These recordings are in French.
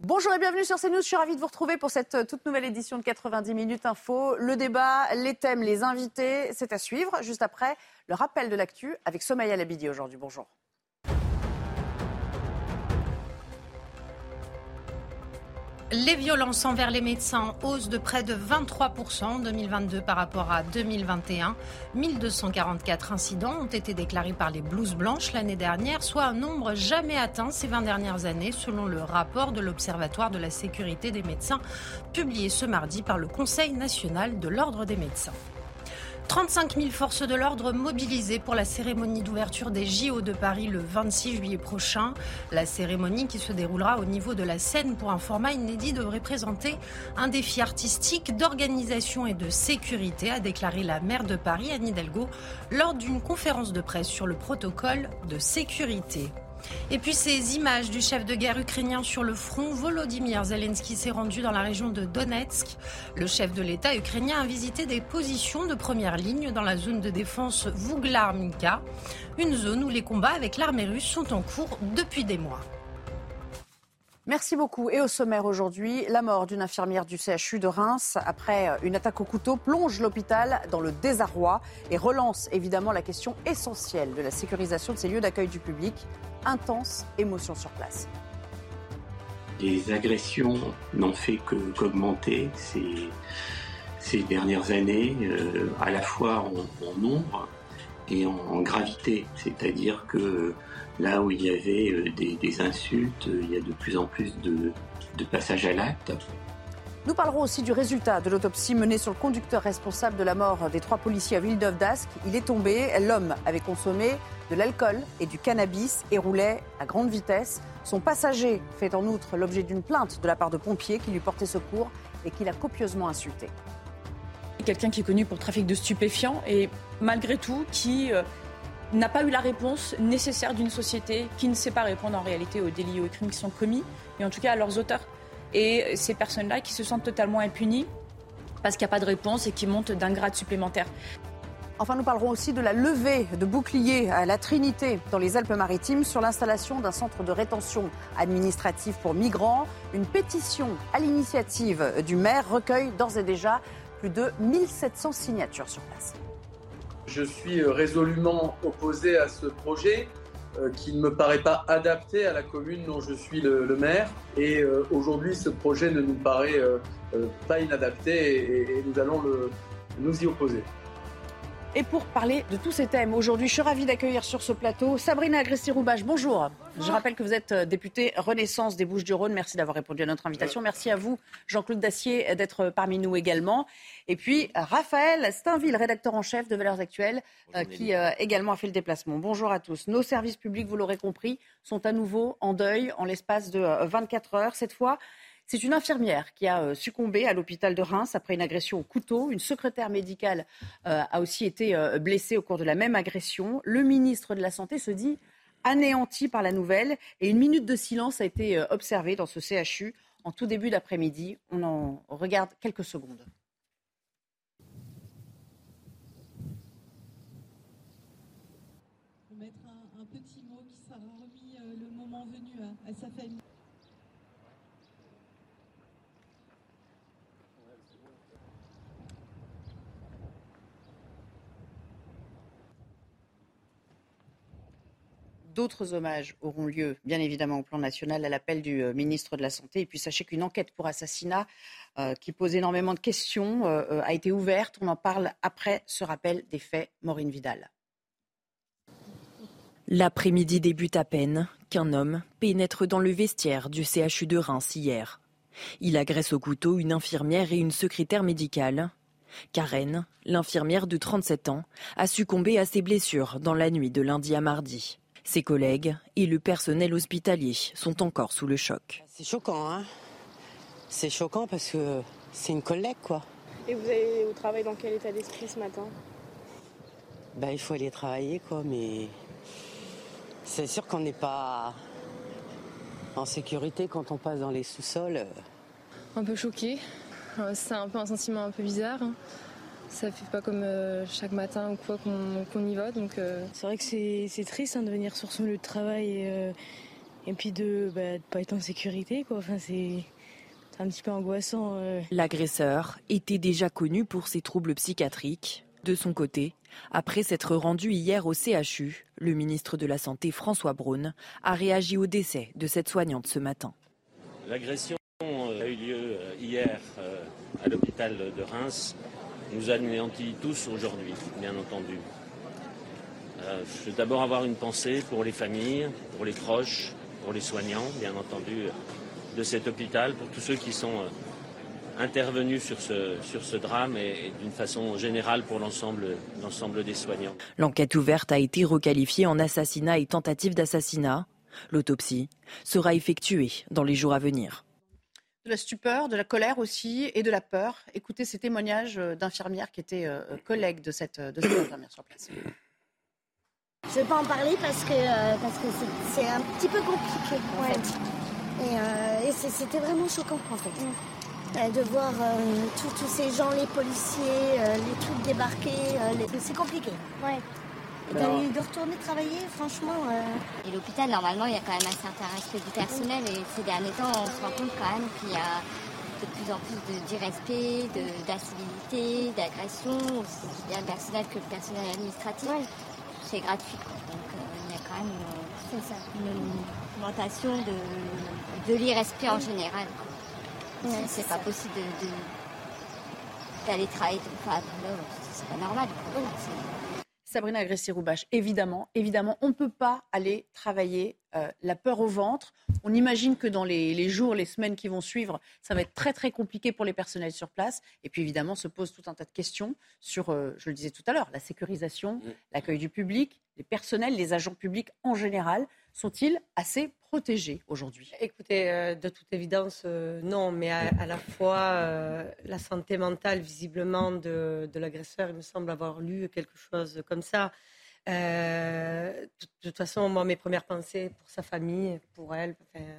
Bonjour et bienvenue sur CNews. Je suis ravie de vous retrouver pour cette euh, toute nouvelle édition de 90 minutes info. Le débat, les thèmes, les invités, c'est à suivre. Juste après, le rappel de l'actu avec Somaya Labidi aujourd'hui. Bonjour. Les violences envers les médecins en hausse de près de 23% en 2022 par rapport à 2021. 1244 incidents ont été déclarés par les blouses blanches l'année dernière, soit un nombre jamais atteint ces 20 dernières années, selon le rapport de l'Observatoire de la sécurité des médecins publié ce mardi par le Conseil national de l'Ordre des médecins. 35 000 forces de l'ordre mobilisées pour la cérémonie d'ouverture des JO de Paris le 26 juillet prochain. La cérémonie qui se déroulera au niveau de la scène pour un format inédit devrait présenter un défi artistique, d'organisation et de sécurité, a déclaré la maire de Paris, Anne Hidalgo, lors d'une conférence de presse sur le protocole de sécurité. Et puis ces images du chef de guerre ukrainien sur le front, Volodymyr Zelensky s'est rendu dans la région de Donetsk. Le chef de l'État ukrainien a visité des positions de première ligne dans la zone de défense Vouglar-Minka, une zone où les combats avec l'armée russe sont en cours depuis des mois. Merci beaucoup. Et au sommaire aujourd'hui, la mort d'une infirmière du CHU de Reims après une attaque au couteau plonge l'hôpital dans le désarroi et relance évidemment la question essentielle de la sécurisation de ces lieux d'accueil du public. Intense émotion sur place. Les agressions n'ont fait qu'augmenter ces, ces, dernières années, euh, à la fois en, nombre et en, gravité. C'est-à-dire que Là où il y avait euh, des, insultes, euh, il y a de plus en plus de passages à l'acte. Nous parlerons aussi du résultat de l'autopsie menée sur le conducteur responsable de la mort des trois policiers à Villeneuve d'Ascq. Il est tombé. L'homme avait consommé de l'alcool et du cannabis et roulait à grande vitesse. Son passager fait en outre l'objet d'une plainte de la part de pompiers qui lui portaient secours et qui l'a copieusement insulté. Quelqu'un qui est connu pour trafic de stupéfiants et malgré tout qui euh, n'a pas eu la réponse nécessaire d'une société qui ne sait pas répondre en réalité aux délits et aux crimes qui sont commis, et en tout cas à leurs auteurs. Et ces personnes-là qui se sentent totalement impunies parce qu'il n'y a pas de réponse et qui montent d'un grade supplémentaire. Enfin, nous parlerons aussi de la levée de boucliers à la Trinité dans les Alpes-Maritimes sur l'installation d'un centre de rétention administrative pour migrants. Une pétition à l'initiative du maire recueille d'ores et déjà plus de 1700 signatures sur place. Je suis résolument opposé à ce projet qui ne me paraît pas adapté à la commune dont je suis le, le maire. Et euh, aujourd'hui, ce projet ne nous paraît euh, pas inadapté et, et nous allons le, nous y opposer. Et pour parler de tous ces thèmes, aujourd'hui, je suis ravie d'accueillir sur ce plateau Sabrina Agresti-Roubache. Bonjour. Je rappelle que vous êtes députée Renaissance des Bouches-du-Rhône. Merci d'avoir répondu à notre invitation. Merci à vous, Jean-Claude Dacier, d'être parmi nous également. Et puis, Raphaël Steinville, rédacteur en chef de Valeurs Actuelles, Bonjour, qui euh, également a fait le déplacement. Bonjour à tous. Nos services publics, vous l'aurez compris, sont à nouveau en deuil en l'espace de 24 heures. Cette fois, c'est une infirmière qui a succombé à l'hôpital de Reims après une agression au couteau. Une secrétaire médicale euh, a aussi été euh, blessée au cours de la même agression. Le ministre de la Santé se dit anéanti par la nouvelle et une minute de silence a été euh, observée dans ce CHU en tout début d'après-midi. On en regarde quelques secondes. Mettre un, un, petit mot qui sera remis le moment venu à, à sa famille. D'autres hommages auront lieu, bien évidemment, au plan national, à l'appel du ministre de la Santé. Et puis sachez qu'une enquête pour assassinat euh, qui pose énormément de questions euh, a été ouverte. On en parle après ce rappel des faits. Maureen Vidal. L'après-midi débute à peine qu'un homme pénètre dans le vestiaire du CHU de Reims hier. Il agresse au couteau une infirmière et une secrétaire médicale. Karen, l'infirmière de 37 ans, a succombé à ses blessures dans la nuit de lundi à mardi. Ses collègues et le personnel hospitalier sont encore sous le choc. C'est choquant, hein C'est choquant parce que c'est une collègue, quoi. Et vous allez au travail dans quel état d'esprit ce matin? Ben, Il faut aller travailler, quoi, mais c'est sûr qu'on n'est pas en sécurité quand on passe dans les sous-sols. Un peu choqué. C'est un peu un sentiment un peu bizarre. Ça fait pas comme euh, chaque matin ou quoi qu'on y va. Donc, euh. C'est vrai que c'est triste hein, de venir sur son lieu de travail et, euh, et puis de ne bah, pas être en sécurité. Quoi. Enfin, c'est un petit peu angoissant. L'agresseur était déjà connu pour ses troubles psychiatriques. De son côté, après s'être rendu hier au CHU, le ministre de la Santé François Braun a réagi au décès de cette soignante ce matin. L'agression a eu lieu hier à l'hôpital de Reims nous anéantit tous aujourd'hui, bien entendu. Euh, je veux d'abord avoir une pensée pour les familles, pour les proches, pour les soignants, bien entendu, de cet hôpital, pour tous ceux qui sont euh, intervenus sur ce, sur ce drame et, d'une façon générale pour l'ensemble des soignants. L'enquête ouverte a été requalifiée en assassinat et tentative d'assassinat. L'autopsie sera effectuée dans les jours à venir de la stupeur, de la colère aussi et de la peur. Écoutez ces témoignages euh, d'infirmières qui étaient euh, collègues de cette, de cette infirmière sur place. Je ne vais pas en parler parce que euh, parce que c'est un petit peu compliqué en fait. Et, c'était vraiment choquant en fait. de voir tous ces gens, les policiers, les trucs débarquer, c'est compliqué. Ouais. De retourner travailler, franchement. Euh. Et l'hôpital, normalement, il y a quand même un certain respect du personnel. Et ces derniers temps, on se rend compte quand même qu'il y a de plus en plus d'irrespect, d'incivilité, d'agression, aussi bien le personnel que le personnel administratif. C'est gratuit. Donc euh, il y a quand même une, augmentation de, de l'irrespect en général. c'est pas possible d'aller travailler. Enfin, c'est pas normal. Sabrina Agresti-Roubache, évidemment, évidemment, on ne peut pas aller travailler euh, la peur au ventre. On imagine que dans les, jours, les semaines qui vont suivre, ça va être très très compliqué pour les personnels sur place. Et puis évidemment, se pose tout un tas de questions sur, euh, je le disais tout à l'heure, la sécurisation, mmh. l'accueil du public, les personnels, les agents publics en général sont-ils assez protégés aujourd'hui? Écoutez, euh, de toute évidence, euh, non, mais à, la fois euh, la santé mentale, visiblement, de, l'agresseur, il me semble avoir lu quelque chose comme ça. de, toute façon, moi, mes premières pensées pour sa famille, pour elle,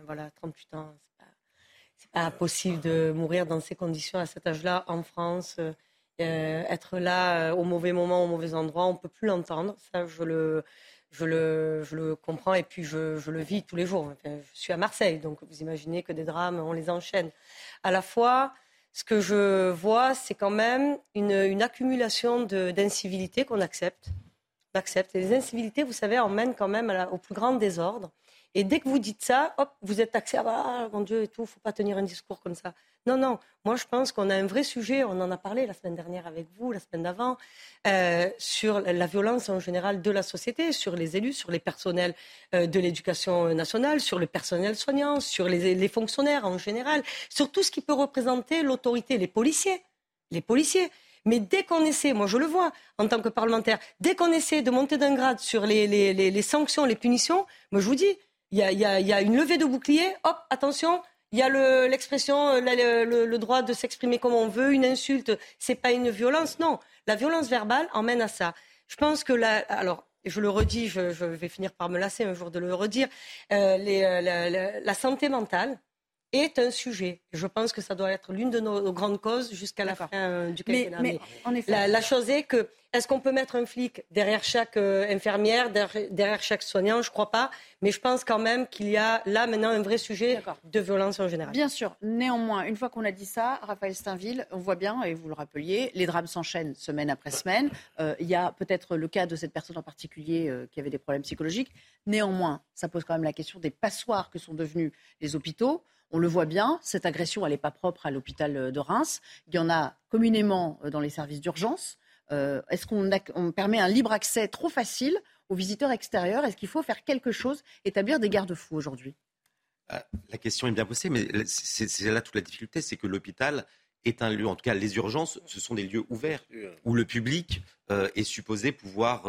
voilà, 38 ans, c'est pas, pas possible de mourir dans ces conditions à cet âge-là en France. être là au mauvais moment, au mauvais endroit, on ne peut plus l'entendre. Ça, je le, je le, comprends et puis je, le vis tous les jours. je suis à Marseille, donc vous imaginez que des drames, on les enchaîne. À la fois, ce que je vois, c'est quand même une, une accumulation d'incivilités qu'on accepte. accepte. Et les incivilités, vous savez, emmènent quand même au plus grand désordre. Et dès que vous dites ça, hop, vous êtes taxé, ah bah, mon Dieu et tout, faut pas tenir un discours comme ça. Non, non, moi je pense qu'on a un vrai sujet, on en a parlé la semaine dernière avec vous, la semaine d'avant, euh, sur la violence en général de la société, sur les élus, sur les personnels euh, de l'éducation nationale, sur le personnel soignant, sur les, les, fonctionnaires en général, sur tout ce qui peut représenter l'autorité, les policiers. Les policiers. Mais dès qu'on essaie, moi je le vois en tant que parlementaire, dès qu'on essaie de monter d'un grade sur les, les, les, sanctions, les punitions, moi je vous dis, il y a, y a, une levée de bouclier, hop, attention, il y a l'expression, euh, le, le, droit de s'exprimer comme on veut, une insulte, c'est pas une violence, non. La violence verbale emmène à ça. Je pense que la, alors, je le redis, je, je, vais finir par me lasser un jour de le redire, euh, les, euh, la, la, santé mentale, est un sujet. Je pense que ça doit être l'une de nos grandes causes jusqu'à la fin euh, du quinquennat. Mais. La, chose est que, est-ce qu'on peut mettre un flic derrière chaque euh, infirmière, derrière, chaque soignant? Je ne crois pas. Mais je pense quand même qu'il y a là maintenant un vrai sujet de violence en général. Bien sûr. Néanmoins, une fois qu'on a dit ça, Raphaël Steinville, on voit bien, et vous le rappeliez, les drames s'enchaînent semaine après semaine. Euh, il y a peut-être le cas de cette personne en particulier qui avait des problèmes psychologiques. Néanmoins, ça pose quand même la question des passoires que sont devenus les hôpitaux. On le voit bien, cette agression, elle n'est pas propre à l'hôpital euh, de Reims. Il y en a communément euh, dans les services d'urgence. Euh, est-ce qu'on permet un libre accès trop facile aux visiteurs extérieurs? Est-ce qu'il faut faire quelque chose, établir des garde-fous aujourd'hui? La question est bien posée, mais c'est là toute la difficulté, c'est que l'hôpital est un lieu, en tout cas les urgences, ce sont des lieux ouverts où le public est supposé pouvoir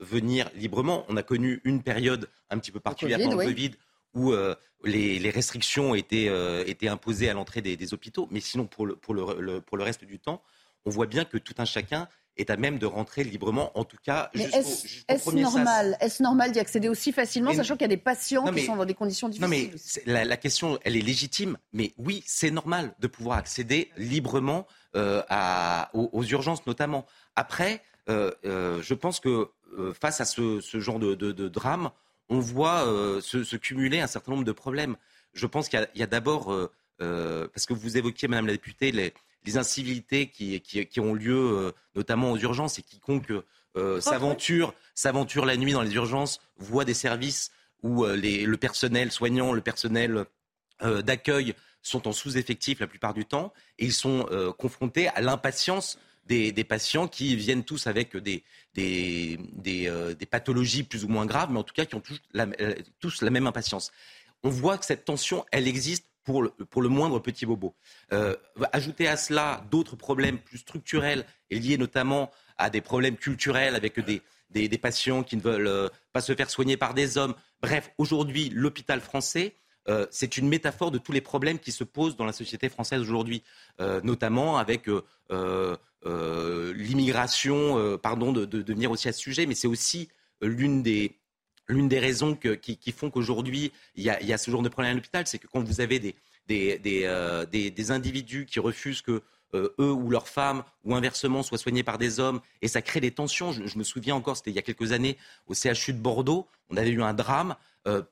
venir librement. On a connu une période un petit peu particulière pendant le Covid où euh, les, restrictions étaient, euh, étaient, imposées à l'entrée des, hôpitaux. Mais sinon, pour le, pour, le, pour le reste du temps, on voit bien que tout un chacun est à même de rentrer librement, en tout cas Est-ce normal, est normal d'y accéder aussi facilement, sachant qu'il y a des patients qui sont dans des conditions difficiles Non, mais la, question, elle est légitime, mais oui, c'est normal de pouvoir accéder librement euh, à, aux, urgences notamment. Après, je pense que face à ce, genre de, de drame, on voit euh, se, cumuler un certain nombre de problèmes. Je pense qu'il y a, d'abord, euh, euh, parce que vous évoquiez, Madame la députée, les, incivilités qui, ont lieu notamment aux urgences et quiconque s'aventure, s'aventure la nuit dans les urgences voit des services où le personnel soignant, le personnel d'accueil sont en sous-effectif la plupart du temps et ils sont confrontés à l'impatience des, patients qui viennent tous avec des, euh, des, pathologies plus ou moins graves, mais en tout cas qui ont tous la, euh, tous la même impatience. On voit que cette tension, elle existe pour le, pour le moindre petit bobo. Euh, ajouter à cela d'autres problèmes plus structurels et liés notamment à des problèmes culturels avec des, des, patients qui ne veulent pas se faire soigner par des hommes. Bref, aujourd'hui, l'hôpital français, c'est une métaphore de tous les problèmes qui se posent dans la société française aujourd'hui, notamment avec euh, l'immigration, euh, pardon de, venir aussi à ce sujet, mais c'est aussi euh, l'une des, raisons qui, font qu'aujourd'hui, il y, a, ce genre de problème à l'hôpital, c'est que quand vous avez des, individus qui refusent que eux ou leurs femmes, ou inversement, soient soignés par des hommes, et ça crée des tensions. Je, me souviens encore, c'était il y a quelques années, au CHU de Bordeaux, on avait eu un drame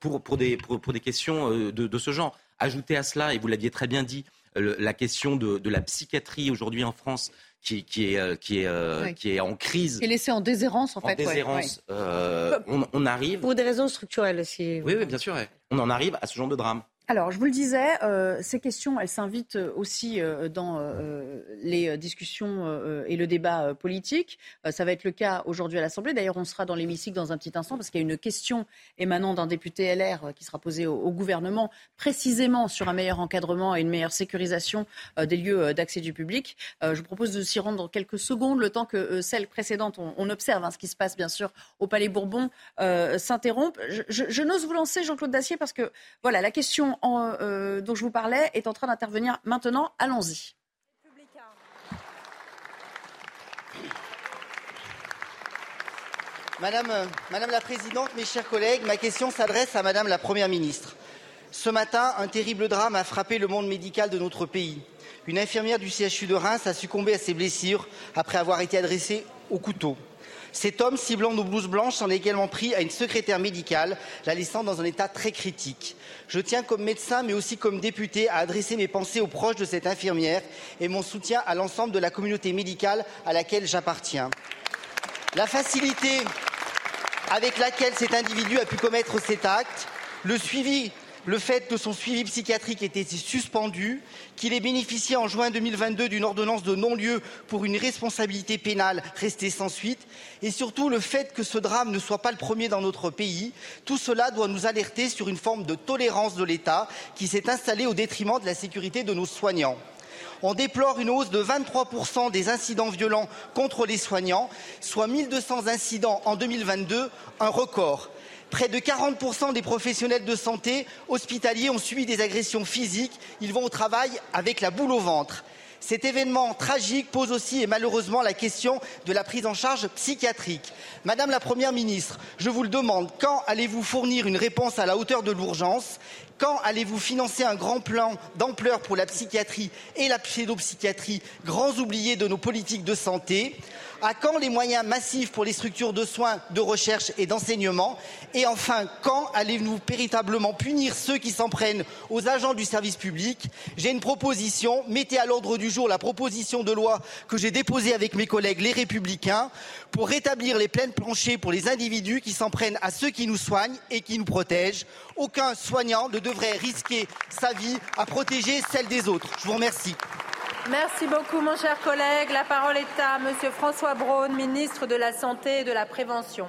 pour, pour, des, pour, des questions de, de, ce genre. Ajoutez à cela, et vous l'aviez très bien dit, la question de, de la psychiatrie aujourd'hui en France, qui, qui, est, euh, qui, est, euh, qui est en crise. Qui est laissé en déshérence, en, en Déshérence, euh, on, on, arrive. Pour des raisons structurelles aussi. Oui, oui, bien sûr. On en arrive à ce genre de drame. Alors, je vous le disais, euh, ces questions, elles s'invitent euh, aussi euh, dans les discussions et le débat politique. ça va être le cas aujourd'hui à l'Assemblée. D'ailleurs, on sera dans l'hémicycle dans un petit instant parce qu'il y a une question émanant d'un député LR qui sera posée au, gouvernement précisément sur un meilleur encadrement et une meilleure sécurisation des lieux d'accès du public. je vous propose de s'y rendre dans quelques secondes, le temps que celle précédente, on, observe hein, ce qui se passe bien sûr au Palais Bourbon, s'interrompt. Je, je n'ose vous lancer, Jean-Claude Dacier, parce que voilà, la question euh, dont je vous parlais est en train d'intervenir maintenant. Allons-y. Madame, Madame la Présidente, mes chers collègues, ma question s'adresse à Madame la Première ministre. Ce matin, un terrible drame a frappé le monde médical de notre pays. Une infirmière du CHU de Reims a succombé à ses blessures après avoir été adressée au couteau. Cet homme, ciblant nos blouses blanches, s'en est également pris à une secrétaire médicale, la laissant dans un état très critique. Je tiens comme médecin, mais aussi comme député, à adresser mes pensées aux proches de cette infirmière et mon soutien à l'ensemble de la communauté médicale à laquelle j'appartiens. La facilité avec laquelle cet individu a pu commettre cet acte, le suivi le fait que son suivi psychiatrique ait été suspendu, qu'il ait bénéficié en juin 2022 d'une ordonnance de non-lieu pour une responsabilité pénale restée sans suite, et surtout le fait que ce drame ne soit pas le premier dans notre pays, tout cela doit nous alerter sur une forme de tolérance de l'État qui s'est installée au détriment de la sécurité de nos soignants. On déplore une hausse de 23% des incidents violents contre les soignants, soit 1200 incidents en 2022, un record. Près de 40% des professionnels de santé hospitaliers ont subi des agressions physiques. Ils vont au travail avec la boule au ventre. Cet événement tragique pose aussi et malheureusement la question de la prise en charge psychiatrique. Madame la Première ministre, je vous le demande, quand allez-vous fournir une réponse à la hauteur de l'urgence? Quand allez-vous financer un grand plan d'ampleur pour la psychiatrie et la pédopsychiatrie, grands oubliés de nos politiques de santé? À quand les moyens massifs pour les structures de soins, de recherche et d'enseignement Et enfin, quand allez-vous véritablement punir ceux qui s'en prennent aux agents du service public J'ai une proposition. Mettez à l'ordre du jour la proposition de loi que j'ai déposée avec mes collègues les Républicains pour rétablir les pleines planchers pour les individus qui s'en prennent à ceux qui nous soignent et qui nous protègent. Aucun soignant ne devrait risquer sa vie à protéger celle des autres. Je vous remercie. Merci beaucoup, mon cher collègue. La parole est à Monsieur François Braun, ministre de la Santé et de la Prévention.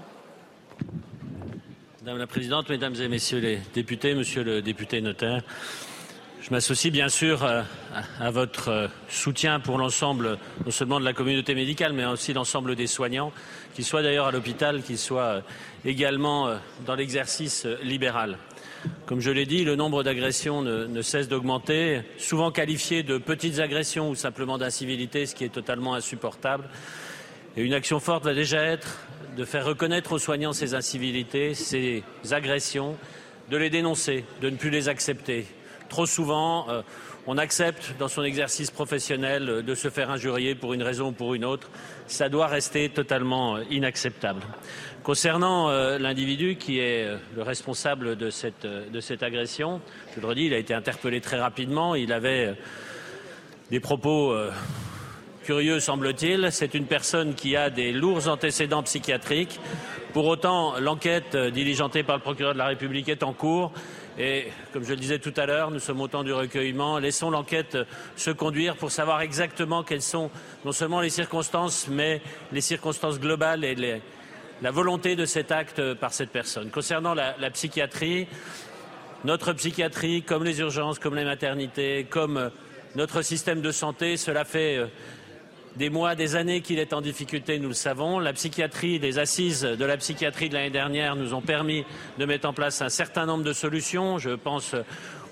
Madame la Présidente, Mesdames et Messieurs les députés, Monsieur le député notaire, Je m'associe bien sûr euh, à votre euh, soutien pour l'ensemble, non seulement de la communauté médicale, mais aussi l'ensemble des soignants, qu'ils soient d'ailleurs à l'hôpital, qu'ils soient euh, également dans l'exercice libéral. Comme je l'ai dit, le nombre d'agressions ne, cesse d'augmenter, souvent qualifiées de petites agressions ou simplement d'incivilité, ce qui est totalement insupportable. Et une action forte va déjà être de faire reconnaître aux soignants ces incivilités, ces agressions, de les dénoncer, de ne plus les accepter. Trop souvent, euh, on accepte dans son exercice professionnel de se faire injurier pour une raison ou pour une autre. Ça doit rester totalement inacceptable. Concernant euh, l'individu qui est euh, le responsable euh, de cette agression, je le redis, il a été interpellé très rapidement. Il avait des propos curieux, semble-t-il. C'est une personne qui a des lourds antécédents psychiatriques. Pour autant, l'enquête diligentée par le procureur de la République est en cours. Et comme je le disais tout à l'heure, nous sommes au temps du recueillement. Laissons l'enquête se conduire pour savoir exactement quelles sont non seulement les circonstances, mais les circonstances globales et la volonté de cet acte par cette personne. Concernant la, la, psychiatrie, notre psychiatrie, comme les urgences, comme les maternités, comme notre système de santé, cela fait des mois, des années qu'il est en difficulté, nous le savons. La psychiatrie, les assises de la psychiatrie de l'année dernière nous ont permis de mettre en place un certain nombre de solutions. Je pense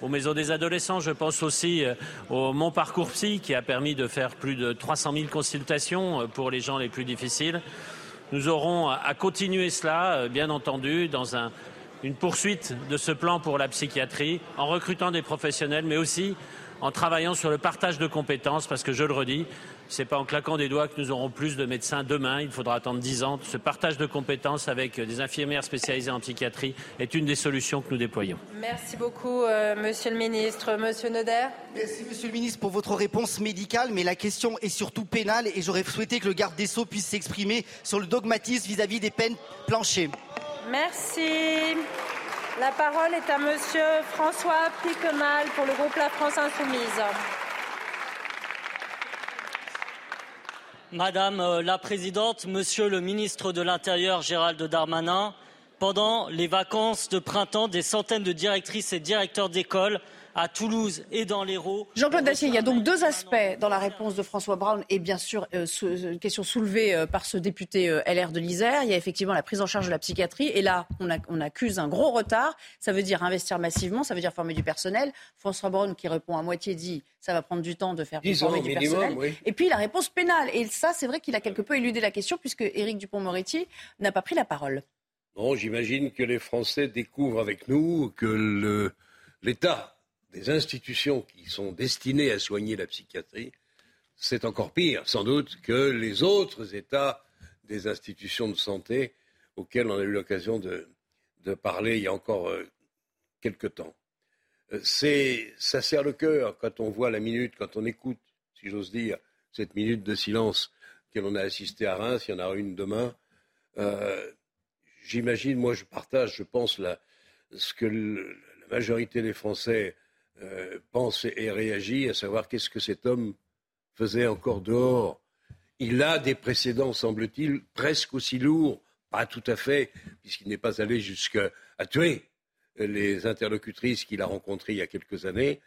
aux maisons des adolescents, je pense aussi au Mon Parcours Psy qui a permis de faire plus de 300 000 consultations pour les gens les plus difficiles. Nous aurons à continuer cela, bien entendu, dans un, une poursuite de ce plan pour la psychiatrie, en recrutant des professionnels, mais aussi en travaillant sur le partage de compétences, parce que je le redis, ce n'est pas en claquant des doigts que nous aurons plus de médecins demain. Il faudra attendre dix ans. Ce partage de compétences avec des infirmières spécialisées en psychiatrie est une des solutions que nous déployons. Merci beaucoup, euh, Monsieur le Ministre. Monsieur Noder. Merci, Monsieur le Ministre, pour votre réponse médicale. Mais la question est surtout pénale et j'aurais souhaité que le garde des Sceaux puisse s'exprimer sur le dogmatisme vis-à-vis -vis des peines planchées. Merci. La parole est à Monsieur François Piquenal pour le groupe La France Insoumise. Madame la Présidente, Monsieur le Ministre de l'Intérieur Gérald Darmanin, pendant les vacances de printemps, des centaines de directrices et directeurs d'école à Toulouse et dans l'Hérault. Jean-Claude Dacier, il y a donc deux aspects dans la réponse de François Braun et bien sûr euh, une question soulevée euh, par ce député euh, LR de l'Isère. Il y a effectivement la prise en charge de la psychiatrie et là on, a, on, accuse un gros retard. Ça veut dire investir massivement, ça veut dire former du personnel. François Braun qui répond à moitié dit ça va prendre du temps de faire former du minimum, personnel. Oui. Et puis la réponse pénale et ça c'est vrai qu'il a quelque peu éludé la question puisque Éric Dupont-Moretti n'a pas pris la parole. Non, j'imagine que les Français découvrent avec nous que l'État des institutions qui sont destinées à soigner la psychiatrie, c'est encore pire, sans doute, que les autres États des institutions de santé auxquelles on a eu l'occasion de, parler il y a encore euh, quelque temps. Euh, ça serre le cœur quand on voit la minute, quand on écoute, si j'ose dire, cette minute de silence que l'on a assisté à Reims, il y en aura une demain. Euh, J'imagine, moi je partage, je pense, la, ce que la majorité des Français euh, pense et réagit, à savoir qu'est-ce que cet homme faisait encore dehors. Il a des précédents, semble-t-il, presque aussi lourds, pas tout à fait, puisqu'il n'est pas allé jusqu'à tuer les interlocutrices qu'il a rencontrées il y a quelques années.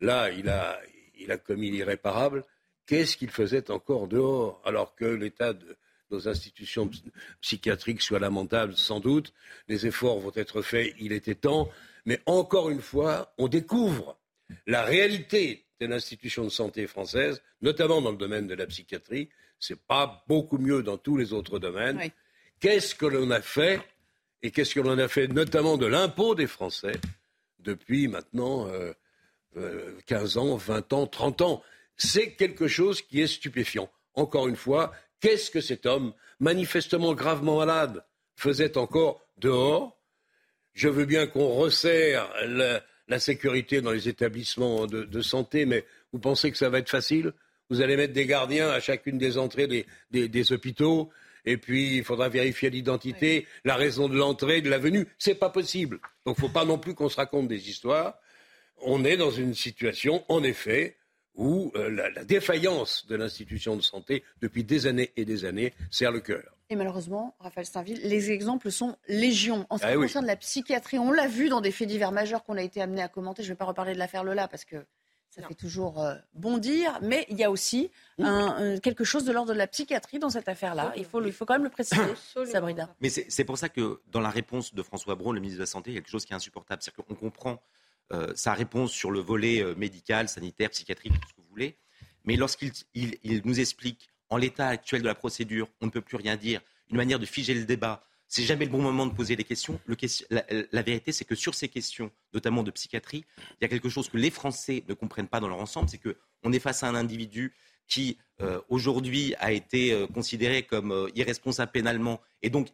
Là, il a, il a commis l'irréparable. Qu'est-ce qu'il faisait encore dehors, alors que l'état de nos institutions psychiatriques soit lamentable, sans doute. Les efforts vont être faits, il était temps. Mais encore une fois, on découvre la réalité de l'institution de santé française, notamment dans le domaine de la psychiatrie. Ce n'est pas beaucoup mieux dans tous les autres domaines. Oui. Qu'est-ce que l'on a fait et qu'est-ce que l'on a fait notamment de l'impôt des Français depuis maintenant euh, euh, 15 ans, 20 ans, 30 ans? C'est quelque chose qui est stupéfiant. Encore une fois, qu'est-ce que cet homme, manifestement gravement malade, faisait encore dehors je veux bien qu'on resserre la, la, sécurité dans les établissements de, de, santé, mais vous pensez que ça va être facile? Vous allez mettre des gardiens à chacune des entrées des, des, des hôpitaux, et puis il faudra vérifier l'identité, oui. la raison de l'entrée, de la venue. C'est pas possible. Donc il ne faut pas non plus qu'on se raconte des histoires. On est dans une situation, en effet, où euh, la, la défaillance de l'institution de santé depuis des années et des années serre le cœur. Et malheureusement, Raphaël Steinville, les exemples sont légion. En ce qui ah concerne oui. la psychiatrie, on l'a vu dans des faits divers majeurs qu'on a été amené à commenter. Je ne vais pas reparler de l'affaire Lola parce que Ça fait toujours euh, bondir, mais il y a aussi quelque chose de l'ordre de la psychiatrie dans cette affaire-là. Il faut, il faut quand même le préciser, Sabrina. Mais c'est pour ça que dans la réponse de François Braun, le ministre de la Santé, il y a quelque chose qui est insupportable. C'est qu'on comprend euh, sa réponse sur le volet euh, médical, sanitaire, psychiatrique, tout ce que vous voulez. Mais lorsqu'il il, nous explique, en l'état actuel de la procédure, on ne peut plus rien dire, une manière de figer le débat, c'est jamais le bon moment de poser des questions. La, vérité, c'est que sur ces questions, notamment de psychiatrie, il y a quelque chose que les Français ne comprennent pas dans leur ensemble, c'est qu'on est face à un individu qui euh, aujourd'hui a été euh, considéré comme euh, irresponsable pénalement et donc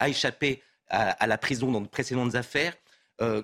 a échappé à, à, la prison dans de précédentes affaires,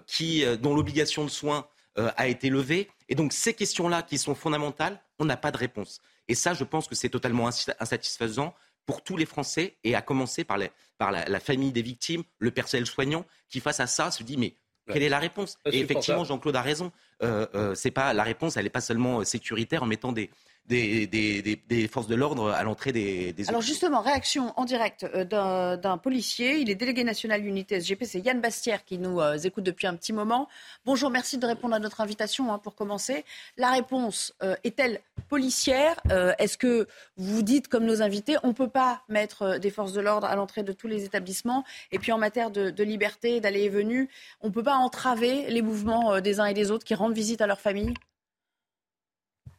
qui, dont l'obligation de soins a été levée. Et donc ces questions-là qui sont fondamentales, on n'a pas de réponse. Et ça, je pense que c'est totalement insatisfaisant pour tous les Français, et à commencer par, la, famille des victimes, le personnel soignant, qui face à ça se dit mais quelle est la réponse? Et effectivement, Jean-Claude a raison. Euh, euh, c'est pas la réponse, elle n'est pas seulement euh, sécuritaire en mettant des, des, forces de l'ordre à l'entrée des, des, Alors justement, réaction en direct euh, d'un policier. Il est délégué national d'unité SGP. C'est Yann Bastière qui nous euh, écoute depuis un petit moment. Bonjour, merci de répondre à notre invitation hein, pour commencer. La réponse euh, est-elle policière? Est-ce que vous dites, comme nos invités, on ne peut pas mettre des forces de l'ordre à l'entrée de tous les établissements? Et puis en matière de, liberté, d'aller et venue, on ne peut pas entraver les mouvements des uns et des autres qui rendent visite à leur famille?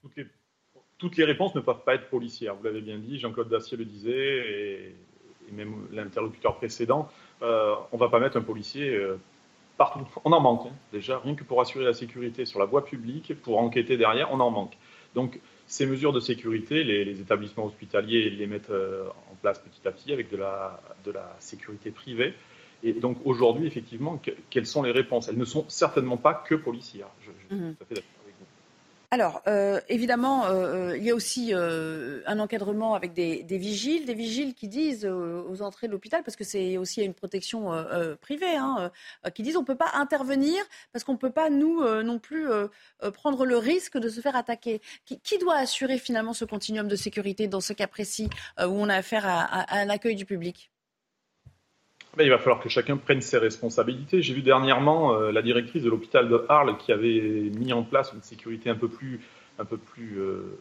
Toutes les réponses ne peuvent pas être policières. Vous l'avez bien dit, Jean-Claude Dacier le disait, et, même l'interlocuteur précédent. Euh, on ne va pas mettre un policier euh, partout. On en manque, hein, déjà, rien que pour assurer la sécurité sur la voie publique, pour enquêter derrière, on en manque. Donc, ces mesures de sécurité, les, établissements hospitaliers les mettent euh, en place petit à petit avec de la, de la sécurité privée. Et donc aujourd'hui, effectivement, quelles sont les réponses? Elles ne sont certainement pas que policières. Je, je suis mmh. tout à fait d'accord. Alors, euh, évidemment, euh, euh, il y a aussi un encadrement avec des, vigiles, des vigiles qui disent aux entrées de l'hôpital, parce que c'est aussi une protection privée, hein, qui disent on ne peut pas intervenir parce qu'on ne peut pas, nous, non plus, prendre le risque de se faire attaquer. Qui, doit assurer finalement ce continuum de sécurité dans ce cas précis où on a affaire à, à un accueil du public? Il va falloir que chacun prenne ses responsabilités. J'ai vu dernièrement euh, la directrice de l'hôpital de Arles qui avait mis en place une sécurité un peu plus, euh,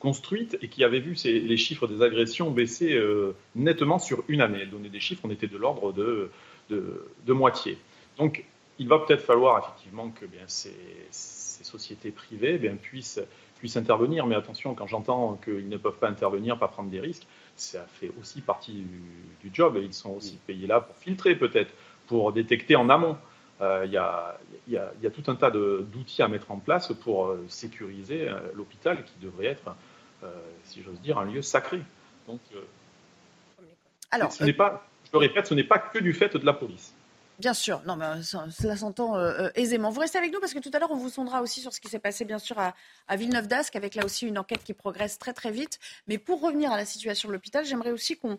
construite et qui avait vu les chiffres des agressions baisser euh, nettement sur une année. Elle donnait des chiffres, on était de l'ordre de, moitié. Donc, il va peut-être falloir effectivement que bien, ces, sociétés privées bien, puissent, puissent intervenir. Mais attention, quand j'entends qu'ils ne peuvent pas intervenir, pas prendre des risques, ça fait aussi partie du, job et ils sont aussi payés là pour filtrer peut-être, pour détecter en amont. Euh, il y, a, tout un tas d'outils à mettre en place pour euh, sécuriser euh, l'hôpital qui devrait être, si j'ose dire, un lieu sacré. Donc, Alors, ce n'est pas, je le répète, ce n'est pas que du fait de la police. Bien sûr, non, mais euh, cela s'entend euh, euh, aisément. Vous restez avec nous parce que tout à l'heure, on vous sondera aussi sur ce qui s'est passé, bien sûr, à, Villeneuve d'Ascq, avec là aussi une enquête qui progresse très, très vite. Mais pour revenir à la situation de l'hôpital, j'aimerais aussi qu'on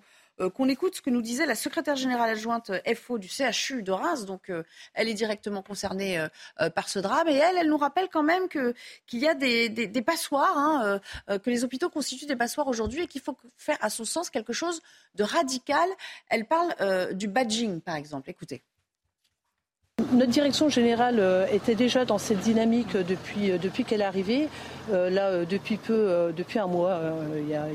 qu'on écoute ce que nous disait la secrétaire générale adjointe FO du CHU de Reims. Donc, elle est directement concernée par ce drame. Et elle, elle nous rappelle quand même qu'il y a des, des, passoires, hein, que les hôpitaux constituent des passoires aujourd'hui et qu'il faut faire, à son sens, quelque chose de radical. Elle parle du badging, par exemple. Écoutez. Notre direction générale euh, était déjà dans cette dynamique depuis, euh, depuis qu'elle est arrivée. Euh, là, depuis peu, depuis un mois, il y, a,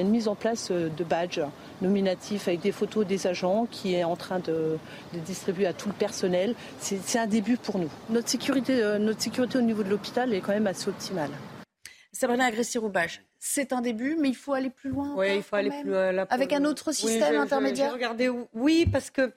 une mise en place de badges nominatifs avec des photos des agents qui est en train de, distribuer à tout le personnel. C'est un début pour nous. Notre sécurité, notre sécurité au niveau de l'hôpital est quand même assez optimale. Sabrina Agresti-Roubache, c'est un début, mais il faut aller plus loin. Oui, il faut aller plus loin. Avec un autre système intermédiaire. Regardez, oui, parce que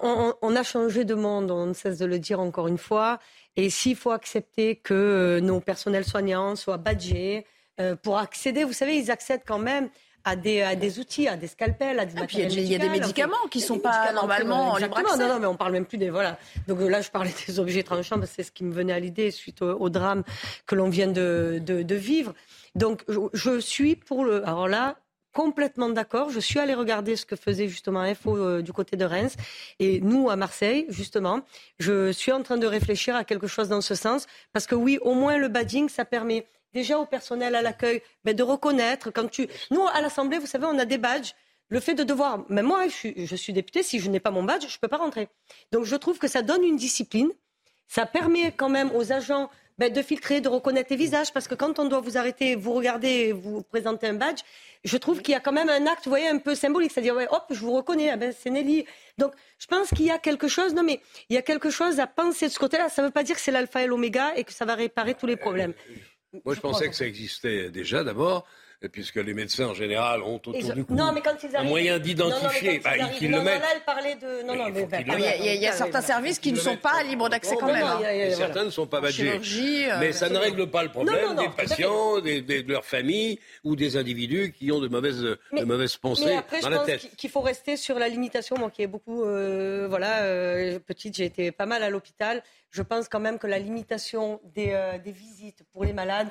on, a changé de monde, on ne cesse de le dire encore une fois. Et s'il faut accepter que euh, nos personnels soignants soient badgés euh, pour accéder, vous savez, ils accèdent quand même à des, outils, à des scalpels, à des ah, Il y, a des médicaments qui ne sont pas normalement Exactement, non, non, mais on parle même plus des voilà. Donc euh, là, je parlais des objets tranchants, c'est ce qui me venait à l'idée suite au, drame que l'on vient de, vivre. Donc je suis pour le. Alors là, complètement d'accord. Je suis allée regarder ce que faisait justement Info euh, du côté de Reims. Et nous, à Marseille, justement, je suis en train de réfléchir à quelque chose dans ce sens. Parce que oui, au moins le badging, ça permet déjà au personnel à l'accueil ben, de reconnaître. Quand tu... Nous, à l'Assemblée, vous savez, on a des badges. Le fait de devoir, même moi, je suis, je suis députée, si je n'ai pas mon badge, je ne peux pas rentrer. Donc je trouve que ça donne une discipline. Ça permet quand même aux agents ben, de filtrer, de reconnaître les visages, parce que quand on doit vous arrêter, vous regarder, vous présenter un badge, je trouve qu'il y a quand même un acte, vous voyez, un peu symbolique, c'est-à-dire, ouais, hop, je vous reconnais, ah ben, c'est Nelly. Donc, je pense qu'il y a quelque chose, non mais, il y a quelque chose à penser de ce côté-là. Ça ne veut pas dire que c'est l'alpha et l'oméga et que ça va réparer tous les problèmes. Moi, je pensais que ça existait déjà d'abord puisque les médecins en général ont autour du cou non, mais quand ils un moyen d'identifier, bah, qu'ils le mettent. de... non, non, mais, il y a, certains services qui ne sont pas libres d'accès quand même. Hein. Certains ne sont pas badgés. mais ça ne règle pas le problème des patients, de leurs familles ou des individus qui ont de mauvaises, de mauvaises pensées dans je la tête. pense qu'il faut rester sur la limitation. Moi qui ai beaucoup, euh, voilà, euh, petite, j'ai été pas mal à l'hôpital. Je pense quand même que la limitation des, euh, des visites pour les malades,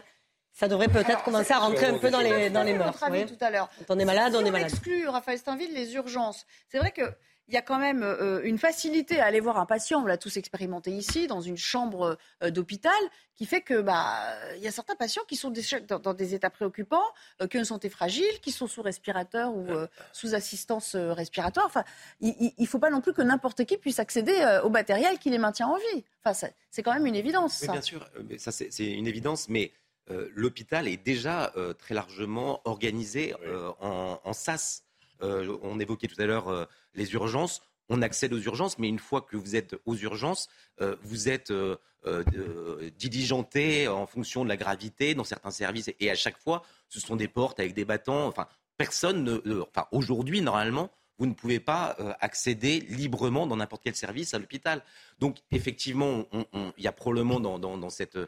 ça devrait peut-être commencer à rentrer un peu dans les, dans les mœurs. tout à l'heure. Quand on est malade, on est malade. exclut, Raphaël Steinville, les urgences. C'est vrai qu'il y a quand même euh, une facilité à aller voir un patient, on l'a tous expérimenté ici, dans une chambre euh, d'hôpital, qui fait que bah il y a certains patients qui sont dans, des états préoccupants, euh, qui ont une santé fragile, qui sont sous respirateur ou sous assistance respiratoire. Enfin, il ne faut pas non plus que n'importe qui puisse accéder au matériel qui les maintient en vie. Enfin, c'est quand même une évidence. Bien sûr, ça c'est une évidence, mais euh, l'hôpital est déjà euh, très largement organisé euh, en, SAS. on évoquait tout à l'heure les urgences. On accède aux urgences, mais une fois que vous êtes aux urgences, vous êtes diligenté en fonction de la gravité dans certains services. Et à chaque fois, ce sont des portes avec des bâtons. Enfin, personne ne. enfin, aujourd'hui, normalement, vous ne pouvez pas accéder librement dans n'importe quel service à l'hôpital. Donc, effectivement, il y a probablement dans cette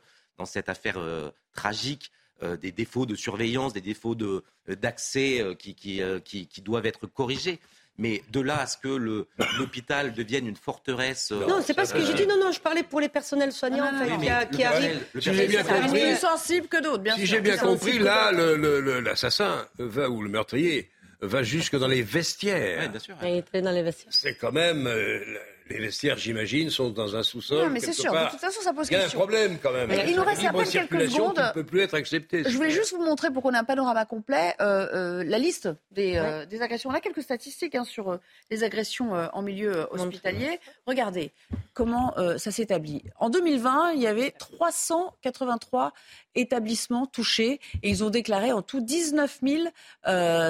dans cette affaire euh, tragique euh, des défauts de surveillance, des défauts euh, d'accès qui, qui, doivent être corrigés. Mais de là à ce que l'hôpital devienne une forteresse. Non, c'est pas ce que j'ai dit. Non, non, je parlais pour les personnels soignants qui, arrivent. Si j'ai bien compris, plus sensible que d'autres, bien si j'ai bien compris, là, l'assassin va ou le meurtrier va jusque dans les vestiaires. bien sûr. Il est dans les vestiaires. C'est quand même les vestiaires, j'imagine, sont dans un sous-sol. Non, mais c'est sûr. De toute façon, ça pose question. Il y a un problème quand même. il nous reste à peine quelques secondes. ne peut plus être accepté. Je voulais juste vous montrer, pour qu'on ait un panorama complet, euh, euh, la liste des, euh, des, agressions. On a quelques statistiques hein, sur les agressions en milieu hospitalier. Regardez comment ça s'établit. En 2020, il y avait 383 établissements touchés et ils ont déclaré en tout 19